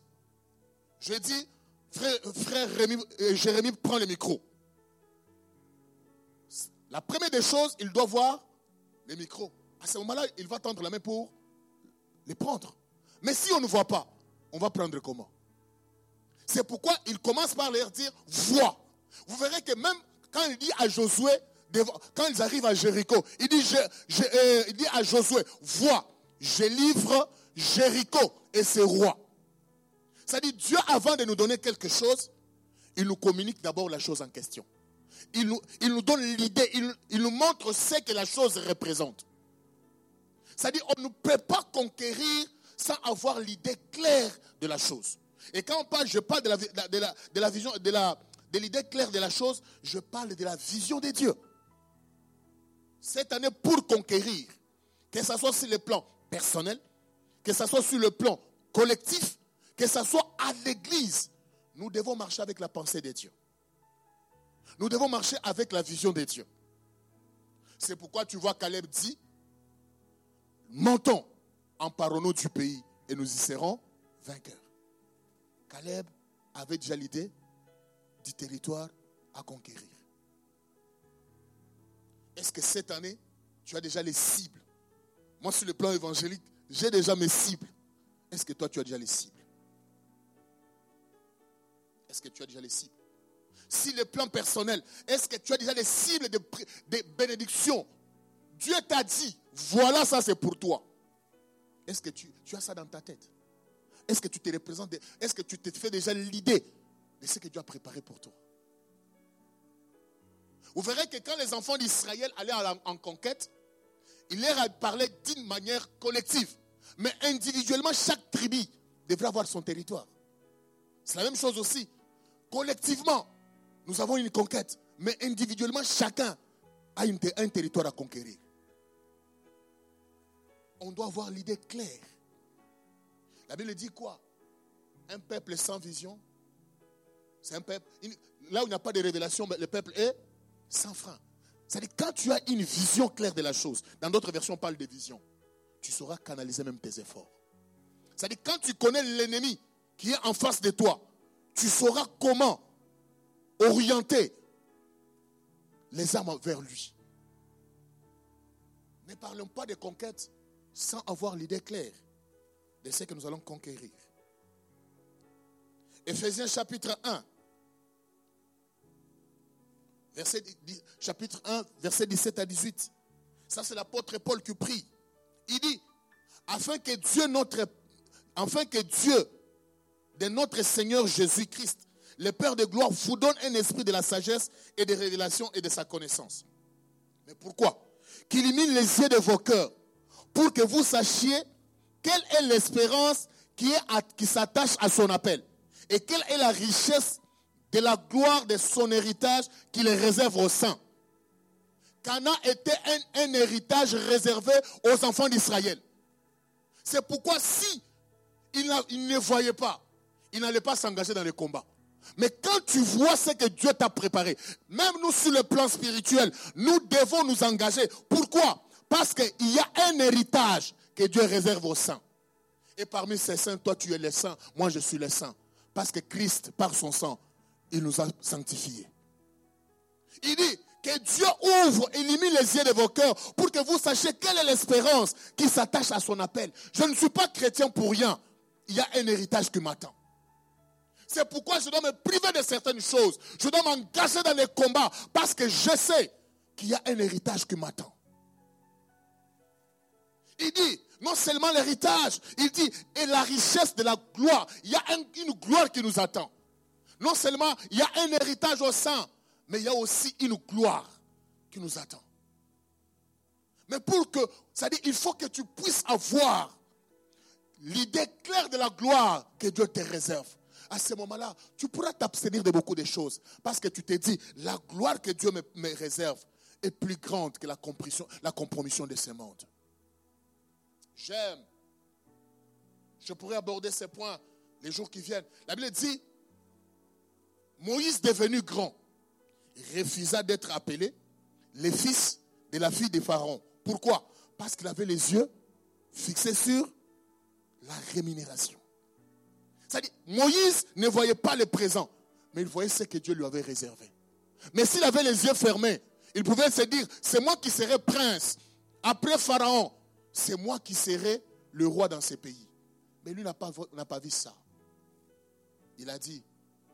S1: Je dis, frère, frère euh, Jérémie, prends le micro. La première des choses, il doit voir le micro. À ce moment-là, il va tendre la main pour les prendre. Mais si on ne voit pas, on va prendre comment? C'est pourquoi il commence par leur dire vois. Vous verrez que même quand il dit à Josué quand ils arrivent à Jéricho, il dit, euh, il dit à Josué, vois, je livre Jéricho et ses rois. C'est-à-dire, Dieu, avant de nous donner quelque chose, il nous communique d'abord la chose en question. Il nous, donne l'idée, il, nous montre ce que la chose représente. C'est-à-dire, on ne peut pas conquérir sans avoir l'idée claire de la chose. Et quand on parle, je parle de la, vision, de l'idée claire de la chose, je parle de la vision de Dieu. Cette année, pour conquérir, que ce soit sur le plan personnel, que ce soit sur le plan collectif, que ce soit à l'église, nous devons marcher avec la pensée de Dieu. Nous devons marcher avec la vision de Dieu. C'est pourquoi tu vois Caleb dit, montons, emparons-nous du pays et nous y serons vainqueurs. Caleb avait déjà l'idée du territoire à conquérir. Est-ce que cette année, tu as déjà les cibles? Moi, sur le plan évangélique, j'ai déjà mes cibles. Est-ce que toi, tu as déjà les cibles? Est-ce que tu as déjà les cibles? Si le plan personnel, est-ce que tu as déjà les cibles de, bénédiction Dieu t'a dit, voilà ça c'est pour toi. Est-ce que tu, as ça dans ta tête? Est-ce que tu te représentes? Est-ce que tu te fais déjà l'idée de ce que Dieu a préparé pour toi? Vous verrez que quand les enfants d'Israël allaient en conquête, il leur parlé d'une manière collective. Mais individuellement, chaque tribu devrait avoir son territoire. C'est la même chose aussi. Collectivement, nous avons une conquête. Mais individuellement, chacun a un territoire à conquérir. On doit avoir l'idée claire. La Bible dit quoi? Un peuple sans vision c'est un peuple. Là où il n'y a pas de révélation, le peuple est sans frein. C'est-à-dire, quand tu as une vision claire de la chose, dans d'autres versions, on parle de vision, tu sauras canaliser même tes efforts. C'est-à-dire, quand tu connais l'ennemi qui est en face de toi, tu sauras comment orienter les armes vers lui. Ne parlons pas de conquête sans avoir l'idée claire de ce que nous allons conquérir. Éphésiens chapitre 1, verset, chapitre 1, verset 17 à 18. Ça, c'est l'apôtre Paul qui prie. Il dit, afin que Dieu, notre, afin que Dieu de notre Seigneur Jésus-Christ, le Père de gloire, vous donne un esprit de la sagesse et de révélation et de sa connaissance. Mais pourquoi? Qu'il illumine les yeux de vos cœurs pour que vous sachiez quelle est l'espérance qui, s'attache à son appel et quelle est la richesse de la gloire de son héritage qu'il réserve aux saints. Cana était un, héritage réservé aux enfants d'Israël. C'est pourquoi si ne voyait pas, il n'allait pas s'engager dans le combat. Mais quand tu vois ce que Dieu t'a préparé, même nous sur le plan spirituel, nous devons nous engager. Pourquoi? Parce qu'il y a un héritage que Dieu réserve aux saints. Et parmi ces saints, toi tu es le saint, moi je suis le saint. Parce que Christ, par son sang, il nous a sanctifiés. Il dit que Dieu ouvre, élimine les yeux de vos cœurs pour que vous sachiez quelle est l'espérance qui s'attache à son appel. Je ne suis pas chrétien pour rien. Il y a un héritage qui m'attend. C'est pourquoi je dois me priver de certaines choses. Je dois m'engager dans les combats parce que je sais qu'il y a un héritage qui m'attend. Il dit, non seulement l'héritage, il dit, et la richesse de la gloire. Il y a une gloire qui nous attend. Non seulement il y a un héritage au sein, mais il y a aussi une gloire qui nous attend. Mais pour que, c'est-à-dire, il faut que tu puisses avoir l'idée claire de la gloire que Dieu te réserve. À ce moment-là, tu pourras t'abstenir de beaucoup de choses. Parce que tu te dis, la gloire que Dieu me, réserve est plus grande que la, la compromission de ce monde. J'aime. Je pourrais aborder ces points les jours qui viennent. La Bible dit, Moïse devenu grand, refusa d'être appelé le fils de la fille de Pharaon. Pourquoi? Parce qu'il avait les yeux fixés sur la rémunération. C'est-à-dire, Moïse ne voyait pas le présent, mais il voyait ce que Dieu lui avait réservé. Mais s'il avait les yeux fermés, il pouvait se dire, c'est moi qui serai prince. Après Pharaon, c'est moi qui serai le roi dans ce pays. Mais lui n'a pas, pas vu ça. Il a dit,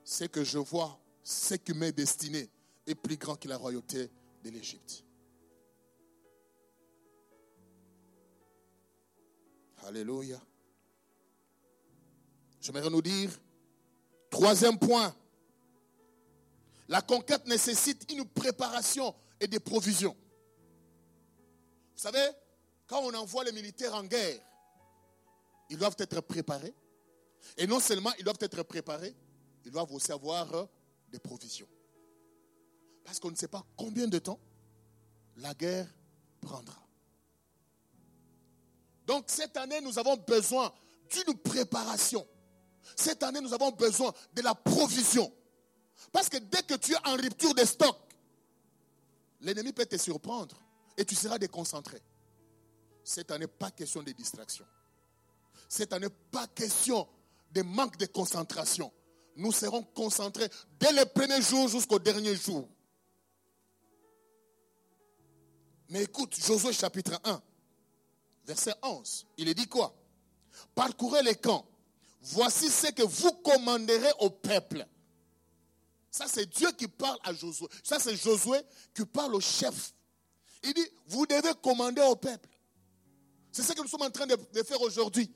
S1: ce que je vois, ce qui m'est destiné est plus grand que la royauté de l'Égypte. Alléluia. J'aimerais nous dire, troisième point, la conquête nécessite une préparation et des provisions. Vous savez, quand on envoie les militaires en guerre, ils doivent être préparés. Et non seulement ils doivent être préparés, ils doivent aussi avoir euh, des provisions. Parce qu'on ne sait pas combien de temps la guerre prendra. Donc cette année, nous avons besoin d'une préparation. Cette année, nous avons besoin de la provision. Parce que dès que tu es en rupture de stock, l'ennemi peut te surprendre et tu seras déconcentré. Cette année, pas question de distraction. Cette année, pas question de manque de concentration. Nous serons concentrés dès le premier jour jusqu'au dernier jour. Mais écoute, Josué chapitre 1, verset 11, il est dit quoi? Parcourez les camps. Voici ce que vous commanderez au peuple. Ça, c'est Dieu qui parle à Josué. Ça, c'est Josué qui parle au chef. Il dit, vous devez commander au peuple. C'est ce que nous sommes en train de, faire aujourd'hui.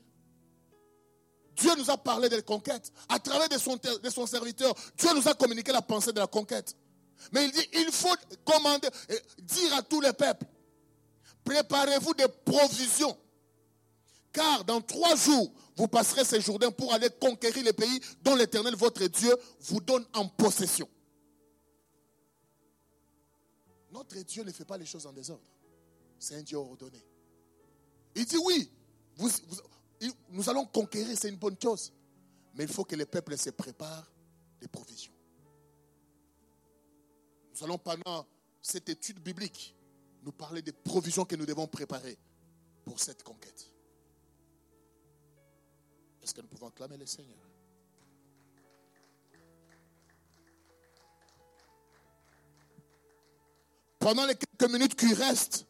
S1: Dieu nous a parlé de la conquête. À travers de son, de serviteur, Dieu nous a communiqué la pensée de la conquête. Mais il dit, il faut commander, dire à tous les peuples, préparez-vous des provisions. Car dans trois jours, vous passerez ces Jourdains pour aller conquérir les pays dont l'Éternel, votre Dieu, vous donne en possession. Notre Dieu ne fait pas les choses en désordre. C'est un Dieu ordonné. Il dit oui, nous allons conquérir, c'est une bonne chose. Mais il faut que les peuples se préparent des provisions. Nous allons pendant cette étude biblique nous parler des provisions que nous devons préparer pour cette conquête. Est-ce que nous pouvons acclamer le Seigneur? Pendant les quelques minutes qui restent,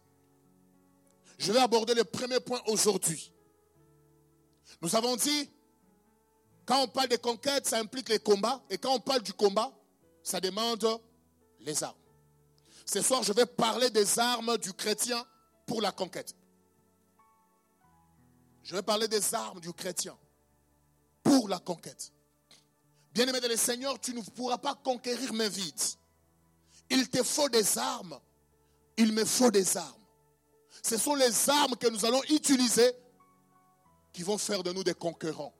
S1: je vais aborder le premier point aujourd'hui. Nous avons dit, quand on parle de conquête, ça implique les combats. Et quand on parle du combat, ça demande les armes. Ce soir, je vais parler des armes du chrétien pour la conquête. Je vais parler des armes du chrétien pour la conquête. Bien-aimé de le Seigneur, tu ne pourras pas conquérir mes vides. Il te faut des armes. Il me faut des armes. Ce sont les armes que nous allons utiliser qui vont faire de nous des conquérants.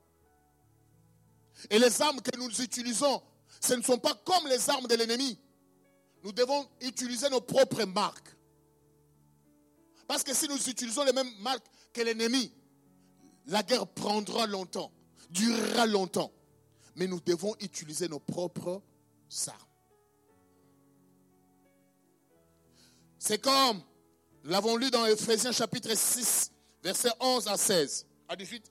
S1: Et les armes que nous utilisons, ce ne sont pas comme les armes de l'ennemi. Nous devons utiliser nos propres marques. Parce que si nous utilisons les mêmes marques que l'ennemi, la guerre prendra longtemps, durera longtemps. Mais nous devons utiliser nos propres armes. C'est comme nous l'avons lu dans Ephésiens chapitre 6, versets 11 à 16. À 18,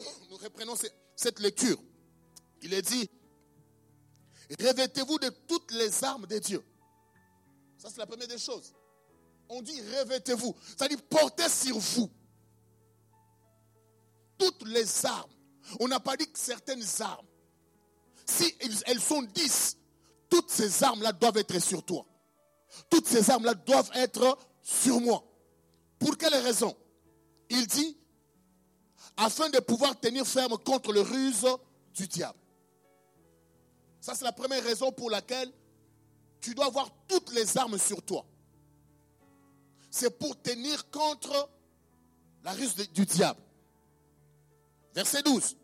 S1: nous reprenons cette lecture. Il est dit, revêtez-vous de toutes les armes de Dieu. Ça, c'est la première des choses. On dit revêtez-vous. Ça dit portez sur vous toutes les armes. On n'a pas dit que certaines armes. Si elles sont dix, toutes ces armes-là doivent être sur toi. Toutes ces armes-là doivent être sur moi. Pour quelle raison? Il dit, afin de pouvoir tenir ferme contre le ruse du diable. Ça, c'est la première raison pour laquelle tu dois avoir toutes les armes sur toi. C'est pour tenir contre la ruse du diable. Verset 12.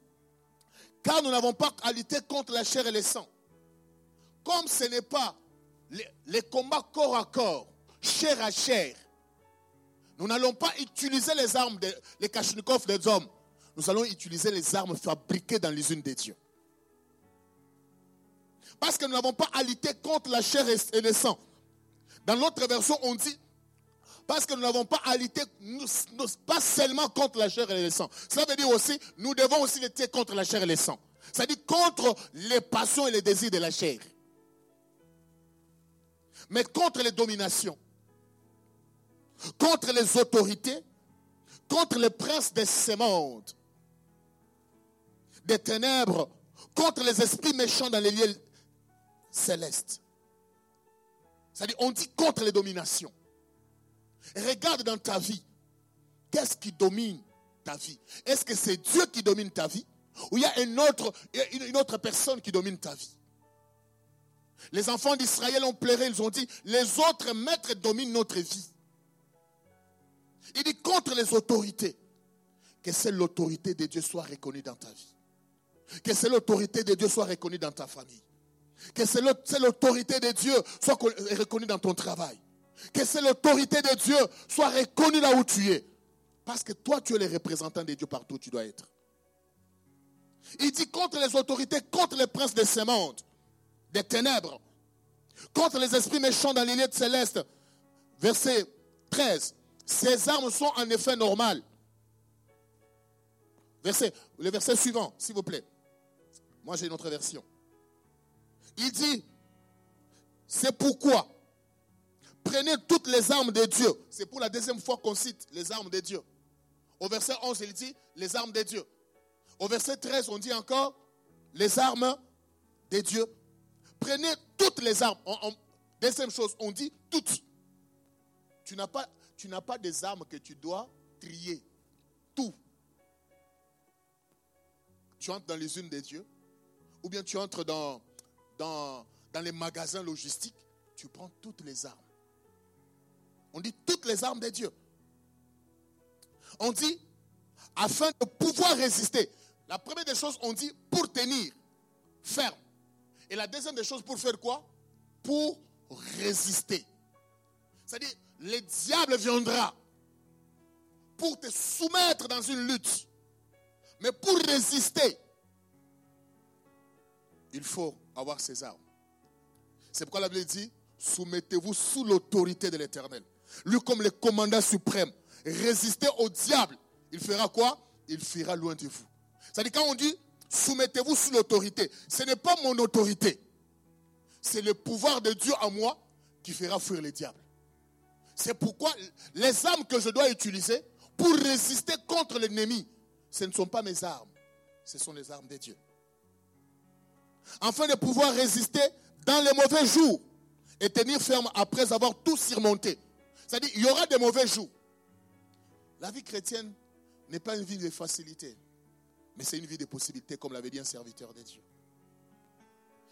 S1: Car nous n'avons pas à lutter contre la chair et le sang. Comme ce n'est pas les combats corps à corps, chair à chair. Nous n'allons pas utiliser les armes, des, les kachnikov des hommes. Nous allons utiliser les armes fabriquées dans les unes des dieux. Parce que nous n'avons pas lutter contre la chair et le sang. Dans l'autre version, on dit, parce que nous n'avons pas à lutter pas seulement contre la chair et le sang. Cela veut dire aussi, nous devons aussi lutter contre la chair et le sang. C'est-à-dire contre les passions et les désirs de la chair. Mais contre les dominations contre les autorités, contre les princes de ce des ténèbres, contre les esprits méchants dans les lieux célestes. C'est-à-dire, on dit contre les dominations. Regarde dans ta vie, qu'est-ce qui domine ta vie? Est-ce que c'est Dieu qui domine ta vie? Ou il y a une autre, une autre personne qui domine ta vie? Les enfants d'Israël ont pleuré, ils ont dit, les autres maîtres dominent notre vie. Il dit contre les autorités. Que c'est l'autorité de Dieu soit reconnue dans ta vie. Que c'est l'autorité de Dieu soit reconnue dans ta famille. Que c'est l'autorité de Dieu soit reconnue dans ton travail. Que c'est l'autorité de Dieu soit reconnue là où tu es. Parce que toi, tu es le représentant de Dieu partout où tu dois être. Il dit contre les autorités, contre les princes de ce monde, des ténèbres, contre les esprits méchants dans l'île céleste. Verset 13. Ces armes sont en effet normales. Verset, le verset suivant, s'il vous plaît. Moi, j'ai une autre version. Il dit, c'est pourquoi prenez toutes les armes de Dieu. C'est pour la deuxième fois qu'on cite les armes de Dieu. Au verset 11, il dit les armes de Dieu. Au verset 13, on dit encore les armes de Dieu. Prenez toutes les armes. deuxième chose, on dit toutes. Tu n'as pas, tu n'as pas des armes que tu dois trier. Tout. Tu entres dans les unes des dieux, ou bien tu entres dans, dans, dans les magasins logistiques, tu prends toutes les armes. On dit toutes les armes des dieux. On dit afin de pouvoir résister. La première des choses, on dit pour tenir ferme. Et la deuxième des choses, pour faire quoi? Pour résister. C'est-à-dire, le diable viendra pour te soumettre dans une lutte. Mais pour résister, il faut avoir ses armes. C'est pourquoi la Bible dit, soumettez-vous sous l'autorité de l'Éternel. Lui comme le commandant suprême. Résistez au diable. Il fera quoi? Il fuira loin de vous. C'est-à-dire quand on dit, soumettez-vous sous l'autorité, ce n'est pas mon autorité. C'est le pouvoir de Dieu en moi qui fera fuir le diable. C'est pourquoi les armes que je dois utiliser pour résister contre l'ennemi, ce ne sont pas mes armes, ce sont les armes de Dieu. Afin de pouvoir résister dans les mauvais jours et tenir ferme après avoir tout surmonté. C'est-à-dire, il y aura des mauvais jours. La vie chrétienne n'est pas une vie de facilité, mais c'est une vie de possibilités, comme l'avait dit un serviteur de Dieu.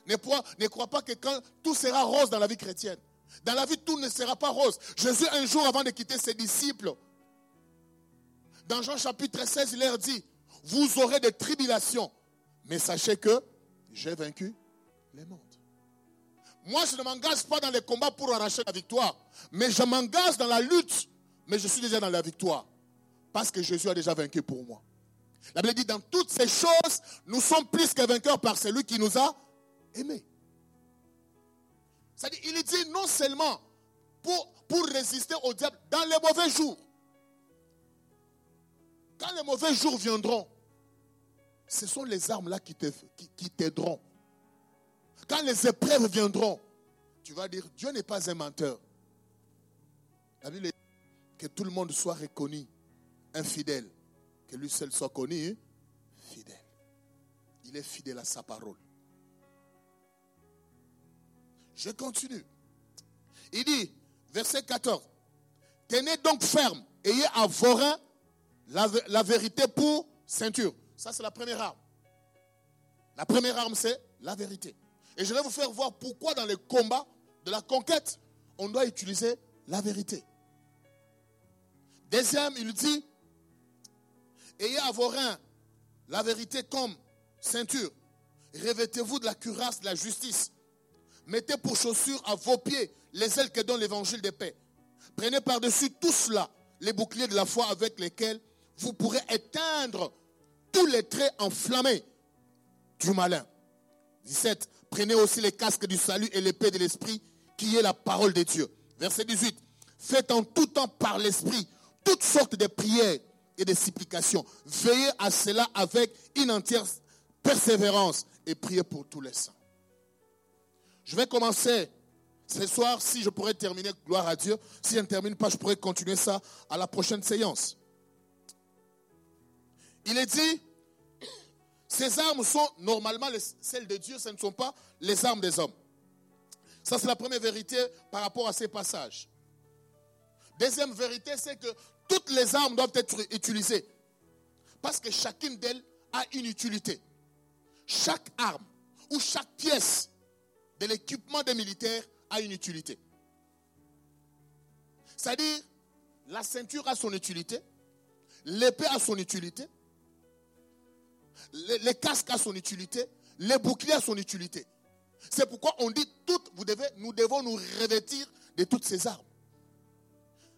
S1: Ne crois, ne crois pas que quand tout sera rose dans la vie chrétienne, dans la vie, tout ne sera pas rose. Jésus, un jour avant de quitter ses disciples, dans Jean chapitre 16, il leur dit, vous aurez des tribulations, mais sachez que j'ai vaincu les mondes. Moi, je ne m'engage pas dans les combats pour arracher la victoire, mais je m'engage dans la lutte, mais je suis déjà dans la victoire, parce que Jésus a déjà vaincu pour moi. La Bible dit, dans toutes ces choses, nous sommes plus que vainqueurs par celui qui nous a aimés. C'est-à-dire, il dit non seulement pour, pour résister au diable dans les mauvais jours. Quand les mauvais jours viendront, ce sont les armes-là qui t'aideront. Quand les épreuves viendront, tu vas dire, Dieu n'est pas un menteur. La Bible dit que tout le monde soit reconnu infidèle, que lui seul soit connu hein, fidèle. Il est fidèle à sa parole. Je continue. Il dit, verset 14, tenez donc ferme, ayez à vos reins la, vérité pour ceinture. Ça, c'est la première arme. La première arme, c'est la vérité. Et je vais vous faire voir pourquoi dans les combats de la conquête, on doit utiliser la vérité. Deuxième, il dit, ayez à vos reins la vérité comme ceinture. Revêtez-vous de la cuirasse de la justice Mettez pour chaussures à vos pieds les ailes que donne l'évangile de paix. Prenez par-dessus tout cela les boucliers de la foi avec lesquels vous pourrez éteindre tous les traits enflammés du malin. 17. Prenez aussi les casques du salut et l'épée de l'esprit qui est la parole de Dieu. Verset 18. Faites en tout temps par l'esprit toutes sortes de prières et de supplications. Veillez à cela avec une entière persévérance et priez pour tous les saints. Je vais commencer ce soir, si je pourrais terminer, gloire à Dieu. Si je ne termine pas, je pourrais continuer ça à la prochaine séance. Il est dit, ces armes sont normalement celles de Dieu, ce ne sont pas les armes des hommes. Ça, c'est la première vérité par rapport à ces passages. Deuxième vérité, c'est que toutes les armes doivent être utilisées. Parce que chacune d'elles a une utilité. Chaque arme ou chaque pièce de l'équipement des militaires a une utilité. C'est-à-dire, la ceinture a son utilité, l'épée a son utilité, les, casques a son utilité, les boucliers a son utilité. C'est pourquoi on dit toutes, vous devez, nous devons nous revêtir de toutes ces armes.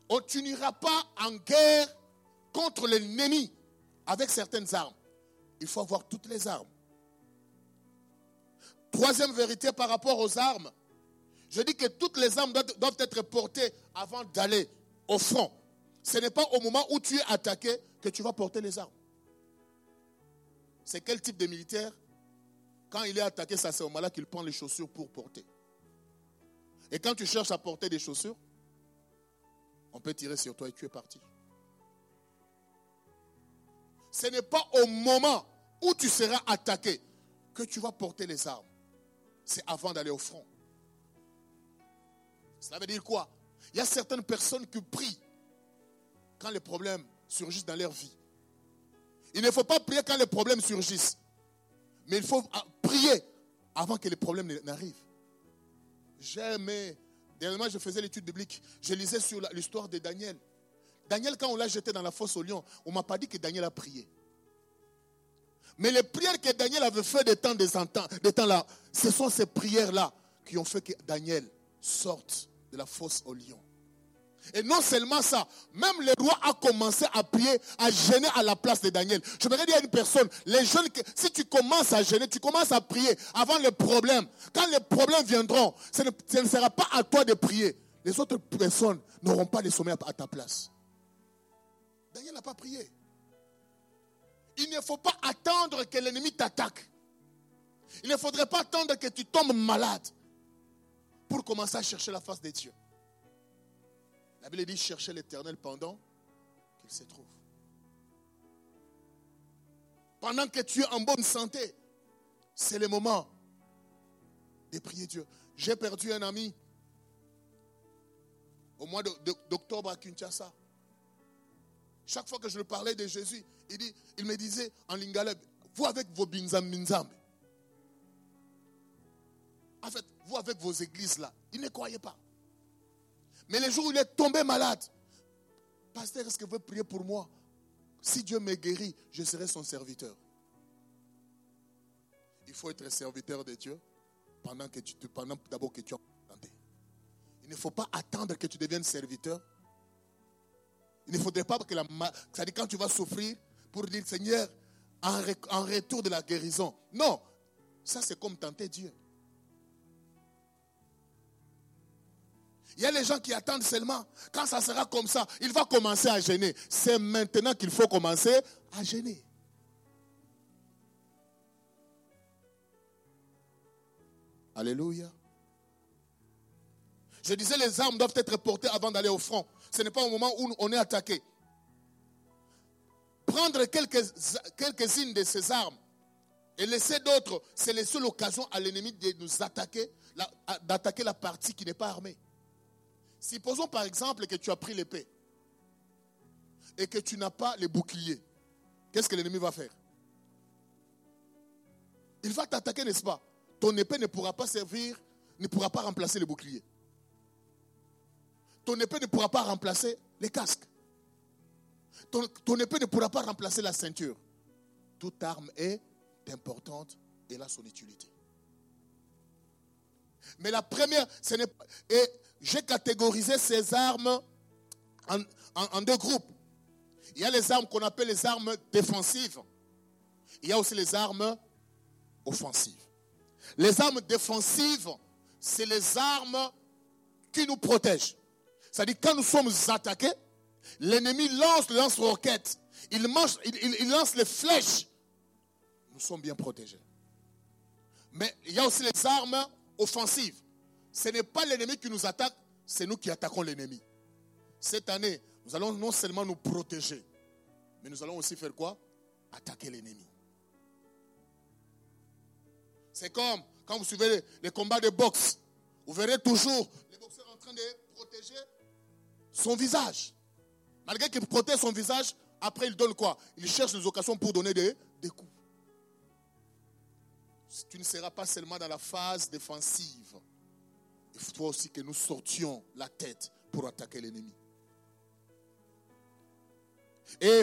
S1: On, tu n'iras pas en guerre contre l'ennemi avec certaines armes. Il faut avoir toutes les armes. Troisième vérité par rapport aux armes. Je dis que toutes les armes doivent être portées avant d'aller au front. Ce n'est pas au moment où tu es attaqué que tu vas porter les armes. C'est quel type de militaire Quand il est attaqué, c'est à ce moment-là qu'il prend les chaussures pour porter. Et quand tu cherches à porter des chaussures, on peut tirer sur toi et tu es parti. Ce n'est pas au moment où tu seras attaqué que tu vas porter les armes. C'est avant d'aller au front. Ça veut dire quoi? Il y a certaines personnes qui prient quand les problèmes surgissent dans leur vie. Il ne faut pas prier quand les problèmes surgissent. Mais il faut prier avant que les problèmes n'arrivent. Jamais. Dernièrement, je faisais l'étude biblique. Je lisais sur l'histoire de Daniel. Daniel, quand on l'a jeté dans la fosse au lion, on ne m'a pas dit que Daniel a prié. Mais les prières que Daniel avait fait de temps, des temps là, ce sont ces prières-là qui ont fait que Daniel sorte de la fosse au lion. Et non seulement ça, même le roi a commencé à prier, à gêner à la place de Daniel. Je voudrais dire à une personne, les jeunes, si tu commences à gêner, tu commences à prier avant les problèmes. Quand les problèmes viendront, ce ne, sera pas à toi de prier. Les autres personnes n'auront pas les sommets à ta place. Daniel n'a pas prié. Il ne faut pas attendre que l'ennemi t'attaque. Il ne faudrait pas attendre que tu tombes malade pour commencer à chercher la face de Dieu. La Bible dit chercher l'éternel pendant qu'il se trouve. Pendant que tu es en bonne santé, c'est le moment de prier Dieu. J'ai perdu un ami au mois d'octobre à Kinshasa. Chaque fois que je lui parlais de Jésus, il, dit, me disait en lingala, vous avec vos binzam binzam. En fait, vous avec vos églises là, il ne croyait pas. Mais le jour où il est tombé malade, pasteur, est-ce que vous prier pour moi? Si Dieu me guérit, je serai son serviteur. Il faut être serviteur de Dieu pendant que tu pendant d'abord que tu as Il ne faut pas attendre que tu deviennes serviteur. Il ne faudrait pas que la c'est-à-dire quand tu vas souffrir pour dire Seigneur en, retour de la guérison. Non, ça c'est comme tenter Dieu. Il y a les gens qui attendent seulement. Quand ça sera comme ça, il va commencer à gêner. C'est maintenant qu'il faut commencer à gêner. Alléluia. Je disais, les armes doivent être portées avant d'aller au front. Ce n'est pas au moment où on est attaqué. Prendre quelques-unes de ces armes et laisser d'autres, c'est laisser l'occasion à l'ennemi de nous attaquer, d'attaquer la partie qui n'est pas armée. Supposons par exemple que tu as pris l'épée et que tu n'as pas les boucliers. Qu'est-ce que l'ennemi va faire? Il va t'attaquer, n'est-ce pas? Ton épée ne pourra pas servir, ne pourra pas remplacer les boucliers. Ton épée ne pourra pas remplacer les casques. Ton, épée ne pourra pas remplacer la ceinture. Toute arme est importante et a son utilité. Mais la première, ce n'est pas j'ai catégorisé ces armes en, deux groupes. Il y a les armes qu'on appelle les armes défensives. Il y a aussi les armes offensives. Les armes défensives, c'est les armes qui nous protègent. C'est-à-dire quand nous sommes attaqués, l'ennemi lance le lance-roquettes, il, il lance les flèches. Nous sommes bien protégés. Mais il y a aussi les armes offensives ce n'est pas l'ennemi qui nous attaque, c'est nous qui attaquons l'ennemi. Cette année, nous allons non seulement nous protéger, mais nous allons aussi faire quoi? Attaquer l'ennemi. C'est comme quand vous suivez les, combats de boxe, vous verrez toujours les boxeurs en train de protéger son visage. Malgré qu'il protège son visage, après il donne quoi? Il cherche des occasions pour donner des, des coups. Tu ne seras pas seulement dans la phase défensive. Il faut aussi que nous sortions la tête pour attaquer l'ennemi. Et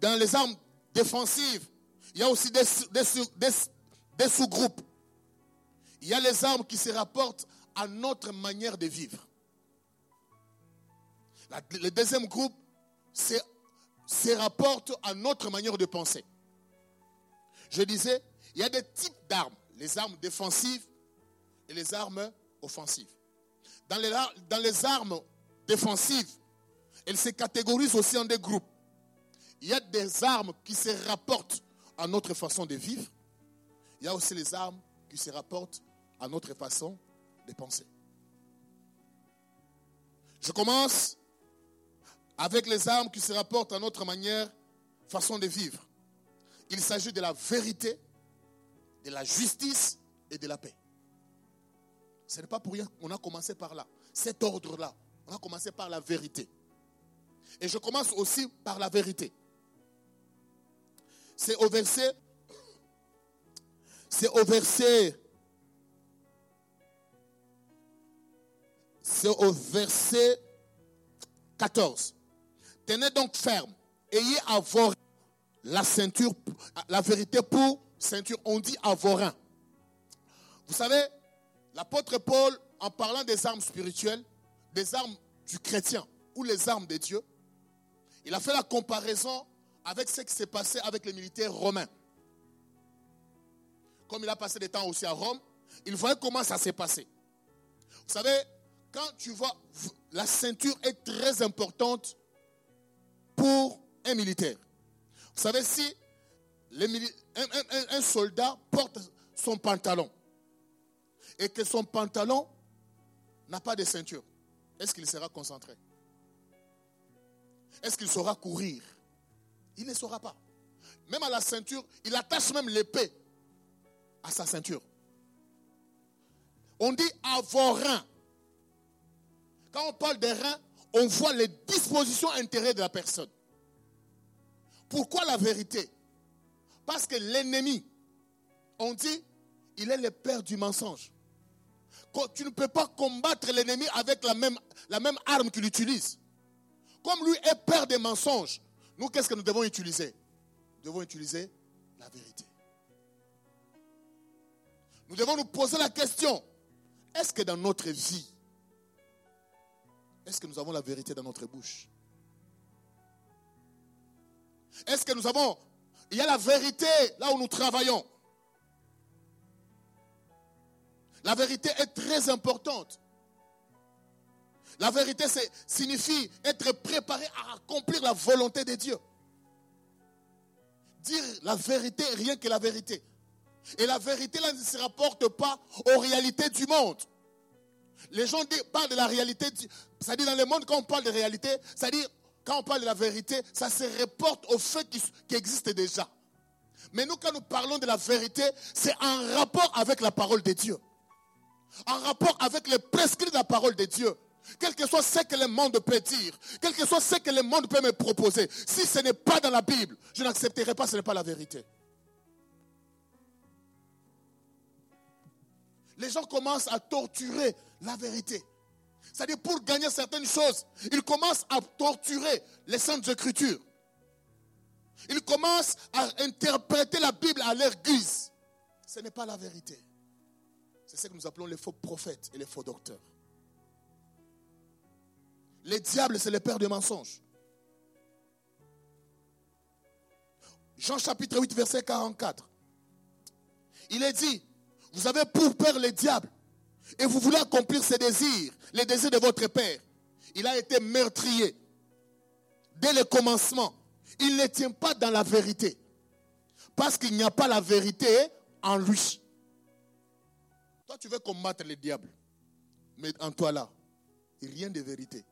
S1: dans les armes défensives, il y a aussi des sous-groupes. Il y a les armes qui se rapportent à notre manière de vivre. le deuxième groupe se rapporte à notre manière de penser. Je disais, il y a des types d'armes, les armes défensives et les armes offensives. Dans les, dans les armes défensives, elles se catégorisent aussi en des groupes. Il y a des armes qui se rapportent à notre façon de vivre. Il y a aussi les armes qui se rapportent à notre façon de penser. Je commence avec les armes qui se rapportent à notre manière, façon de vivre. Il s'agit de la vérité, de la justice et de la paix. Ce n'est pas pour rien qu'on a commencé par là. Cet ordre-là, on a commencé par la vérité. Et je commence aussi par la vérité. C'est au verset, c'est au verset, c'est au verset 14. Tenez donc ferme. Ayez à vos la ceinture, la vérité pour ceinture. On dit à vos reins. Vous savez, l'apôtre Paul, en parlant des armes spirituelles, des armes du chrétien ou les armes de Dieu, il a fait la comparaison avec ce qui s'est passé avec les militaires romains. Comme il a passé des temps aussi à Rome, il voyait comment ça s'est passé. Vous savez, quand tu vois, la ceinture est très importante pour un militaire. Vous savez, si un, soldat porte son pantalon et que son pantalon n'a pas de ceinture, est-ce qu'il sera concentré? Est-ce qu'il saura courir? Il ne saura pas. Même à la ceinture, il attache même l'épée à sa ceinture. On dit à vos reins. Quand on parle des reins, on voit les dispositions intérieures de la personne. Pourquoi la vérité? Parce que l'ennemi, on dit, il est le père du mensonge. Tu ne peux pas combattre l'ennemi avec la même, la même arme qu'il utilise. Comme lui est père des mensonges, nous, qu'est-ce que nous devons utiliser? Nous devons utiliser la vérité. Nous devons nous poser la question, est-ce que dans notre vie, est-ce que nous avons la vérité dans notre bouche? Est-ce que nous avons... Il y a la vérité là où nous travaillons? La vérité est très importante. La vérité signifie être préparé à accomplir la volonté de Dieu. Dire la vérité, rien que la vérité. Et la vérité là ne se rapporte pas aux réalités du monde. Les gens parlent de la réalité, c'est-à-dire dans le monde, quand on parle de réalité, c'est-à-dire quand on parle de la vérité, ça se reporte aux faits qui, qui existent déjà. Mais nous, quand nous parlons de la vérité, c'est en rapport avec la parole de Dieu. En rapport avec les prescrits de la parole de Dieu. Quel que soit ce que le monde peut dire, quel que soit ce que le monde peut me proposer, si ce n'est pas dans la Bible, je n'accepterai pas, ce n'est pas la vérité. Les gens commencent à torturer la vérité. C'est-à-dire pour gagner certaines choses, ils commencent à torturer les saintes écritures. Ils commencent à interpréter la Bible à leur guise. Ce n'est pas la vérité. C'est ce que nous appelons les faux prophètes et les faux docteurs. Les diables, c'est le père des mensonges. Jean chapitre 8, verset 44. Il est dit, vous avez pour père les diables et vous voulez accomplir ses désirs, les désirs de votre père. Il a été meurtrier dès le commencement. Il ne tient pas dans la vérité parce qu'il n'y a pas la vérité en lui. Toi, tu veux combattre les diables, mais en toi là, il n'y a rien de vérité.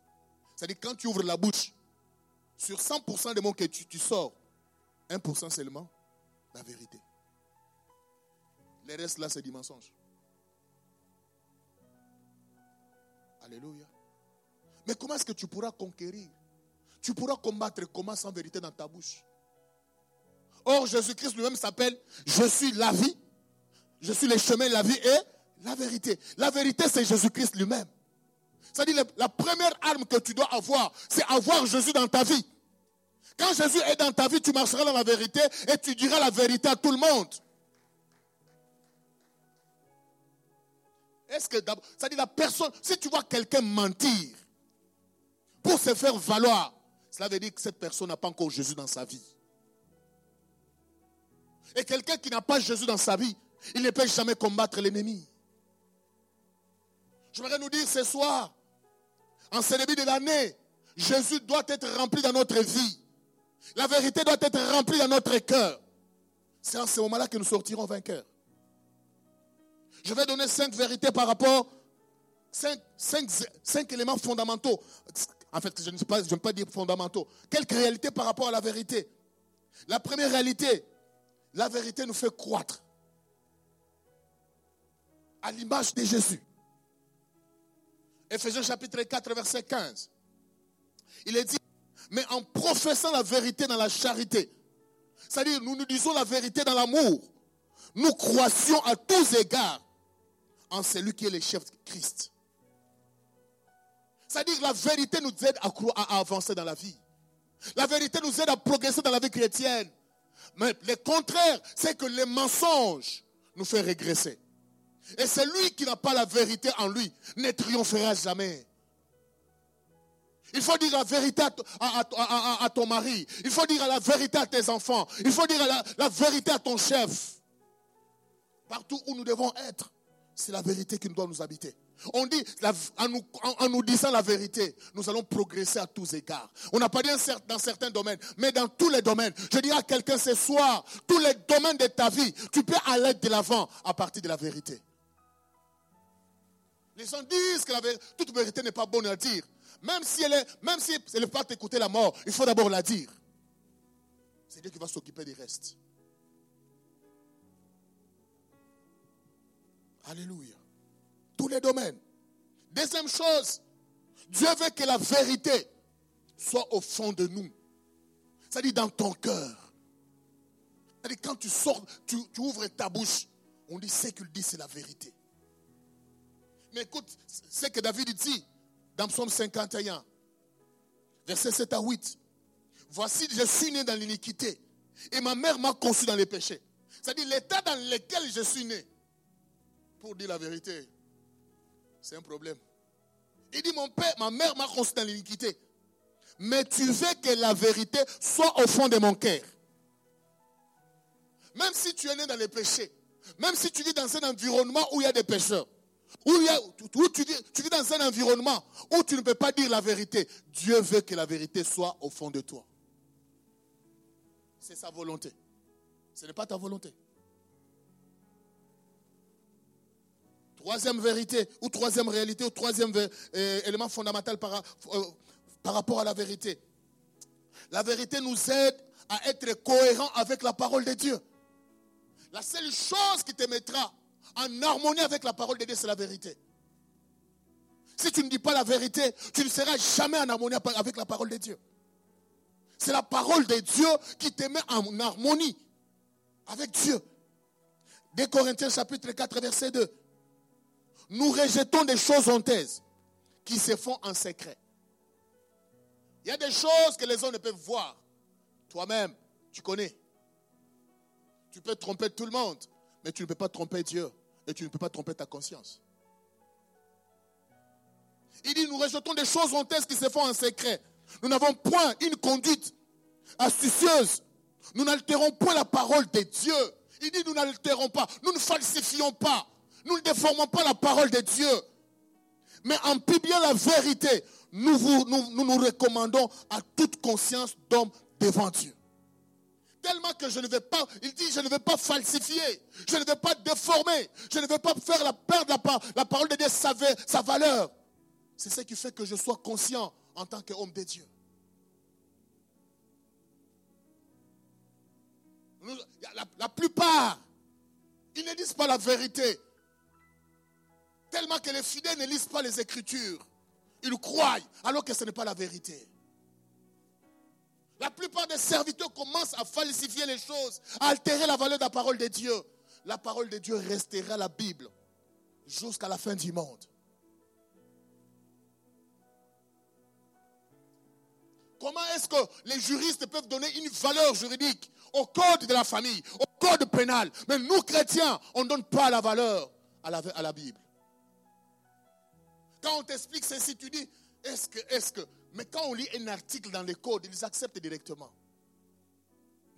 S1: C'est-à-dire quand tu ouvres la bouche, sur 100% des mots que tu, tu sors, 1% seulement, la vérité. Le reste là, c'est du mensonge. Alléluia. Mais comment est-ce que tu pourras conquérir? Tu pourras combattre comment sans vérité dans ta bouche? Or, Jésus-Christ lui-même s'appelle Je suis la vie, je suis le chemin, la vie et la vérité. La vérité, c'est Jésus-Christ lui-même. C'est-à-dire, la première arme que tu dois avoir, c'est avoir Jésus dans ta vie. Quand Jésus est dans ta vie, tu marcheras dans la vérité et tu diras la vérité à tout le monde. Est-ce que d'abord, c'est-à-dire la personne, si tu vois quelqu'un mentir pour se faire valoir, cela veut dire que cette personne n'a pas encore Jésus dans sa vie. Et quelqu'un qui n'a pas Jésus dans sa vie, il ne peut jamais combattre l'ennemi. Je voudrais nous dire ce soir, en ce début de l'année, Jésus doit être rempli dans notre vie. La vérité doit être remplie dans notre cœur. C'est en ce moment-là que nous sortirons vainqueurs. Je vais donner cinq vérités par rapport, cinq, éléments fondamentaux. En fait, je ne sais pas, dire fondamentaux. Quelques réalités par rapport à la vérité. La première réalité, la vérité nous fait croître à l'image de Jésus. Ephésiens chapitre 4, verset 15. Il est dit, mais en professant la vérité dans la charité, c'est-à-dire nous nous disons la vérité dans l'amour, nous croissions à tous égards en celui qui est le chef Christ. C'est-à-dire la vérité nous aide à, à avancer dans la vie. La vérité nous aide à progresser dans la vie chrétienne. Mais le contraire, c'est que les mensonges nous font régresser. Et celui qui n'a pas la vérité en lui ne triomphera jamais. Il faut dire la vérité à, ton mari. Il faut dire la vérité à tes enfants. Il faut dire la, vérité à ton chef. Partout où nous devons être, c'est la vérité qui doit nous habiter. On dit, en, nous, disant la vérité, nous allons progresser à tous égards. On n'a pas dit dans certains domaines, mais dans tous les domaines. Je dis à quelqu'un ce soir, tous les domaines de ta vie, tu peux aller de l'avant à partir de la vérité. Les gens disent que toute vérité n'est pas bonne à dire. Même si elle est, même si elle n'est pas t'écouter la mort, il faut d'abord la dire. C'est Dieu qui va s'occuper du reste. Alléluia. Tous les domaines. Deuxième chose, Dieu veut que la vérité soit au fond de nous. C'est-à-dire dans ton cœur. C'est-à-dire quand tu sors, tu, ouvres ta bouche, on dit ce qu'il dit, c'est la vérité. Mais écoute, ce que David dit dans Psaume 51, verset 7 à 8. Voici, je suis né dans l'iniquité et ma mère m'a conçu dans les péchés. C'est-à-dire l'état dans lequel je suis né. Pour dire la vérité, c'est un problème. Il dit, mon père, ma mère m'a conçu dans l'iniquité. Mais tu veux que la vérité soit au fond de mon cœur. Même si tu es né dans les péchés, même si tu vis dans un environnement où il y a des pécheurs, où, tu, vis, dans un environnement où tu ne peux pas dire la vérité, Dieu veut que la vérité soit au fond de toi. C'est sa volonté. Ce n'est pas ta volonté. Troisième vérité, ou troisième réalité, ou troisième euh, élément fondamental par, euh, par rapport à la vérité. La vérité nous aide à être cohérent avec la parole de Dieu. La seule chose qui te mettra en harmonie avec la parole de Dieu, c'est la vérité. Si tu ne dis pas la vérité, tu ne seras jamais en harmonie avec la parole de Dieu. C'est la parole de Dieu qui te met en harmonie avec Dieu. Des Corinthiens chapitre 4 verset 2. Nous rejetons des choses honteuses qui se font en secret. Il y a des choses que les hommes ne peuvent voir. Toi-même, tu connais. Tu peux tromper tout le monde, mais tu ne peux pas tromper Dieu et tu ne peux pas tromper ta conscience. Il dit, nous rejetons des choses honteuses qui se font en secret. Nous n'avons point une conduite astucieuse. Nous n'altérons point la parole de Dieu. Il dit, nous n'altérons pas. Nous ne falsifions pas. Nous ne déformons pas la parole de Dieu. Mais en publiant la vérité, nous, nous nous recommandons à toute conscience d'homme devant Dieu. Tellement que je ne vais pas, il dit, je ne vais pas falsifier, je ne vais pas déformer, je ne vais pas faire la perdre la, la parole de Dieu, sa, sa valeur. C'est ce qui fait que je sois conscient en tant qu'homme de Dieu. La, plupart, ils ne disent pas la vérité. Tellement que les fidèles ne lisent pas les Écritures. Ils croient alors que ce n'est pas la vérité. La plupart des serviteurs commencent à falsifier les choses, à altérer la valeur de la parole de Dieu. La parole de Dieu restera la Bible jusqu'à la fin du monde. Comment est-ce que les juristes peuvent donner une valeur juridique au code de la famille, au code pénal? Mais nous, chrétiens, on ne donne pas la valeur à la, à la Bible. Quand on t'explique ceci, tu dis, est-ce que, est-ce que... Mais quand on lit un article dans les codes, ils acceptent directement.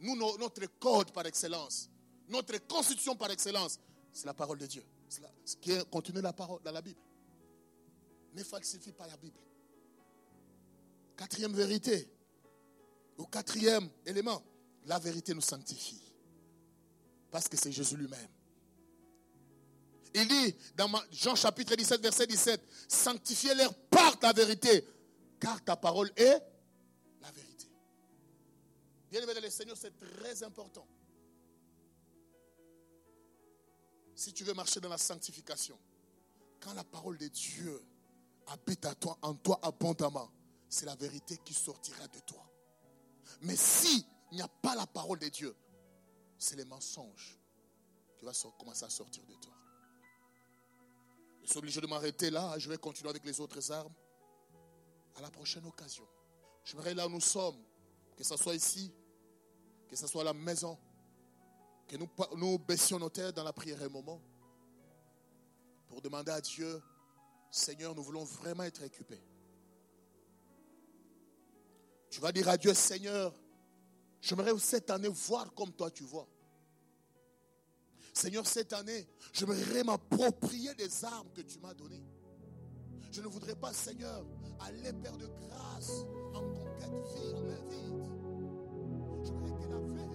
S1: Nous, notre code par excellence, notre constitution par excellence, c'est la parole de Dieu. Ce qui est contenu la parole, dans la Bible. Ne falsifie pas la Bible. Quatrième vérité, ou quatrième élément, la vérité nous sanctifie. Parce que c'est Jésus lui-même. Il dit dans Jean chapitre 17, verset 17, sanctifiez-leur par ta vérité, car ta parole est la vérité. Bien aimé dans le Seigneur, c'est très important. Si tu veux marcher dans la sanctification, quand la parole de Dieu habite à toi, en toi abondamment, c'est la vérité qui sortira de toi. Mais si il n'y a pas la parole de Dieu, c'est les mensonges qui vont commencer à sortir de toi. Je suis obligé de m'arrêter là. Je vais continuer avec les autres armes. À la prochaine occasion. J'aimerais là où nous sommes, que ce soit ici, que ce soit à la maison, que nous, nous baissions nos têtes dans la prière un moment pour demander à Dieu, Seigneur, nous voulons vraiment être équipés. Tu vas dire à Dieu, Seigneur, j'aimerais cette année voir comme toi tu vois. Seigneur, cette année, j'aimerais m'approprier des armes que tu m'as données. Je ne voudrais pas, Seigneur, aller, Père de grâce, en conquête vie, en main vide. J'aimerais que la vérité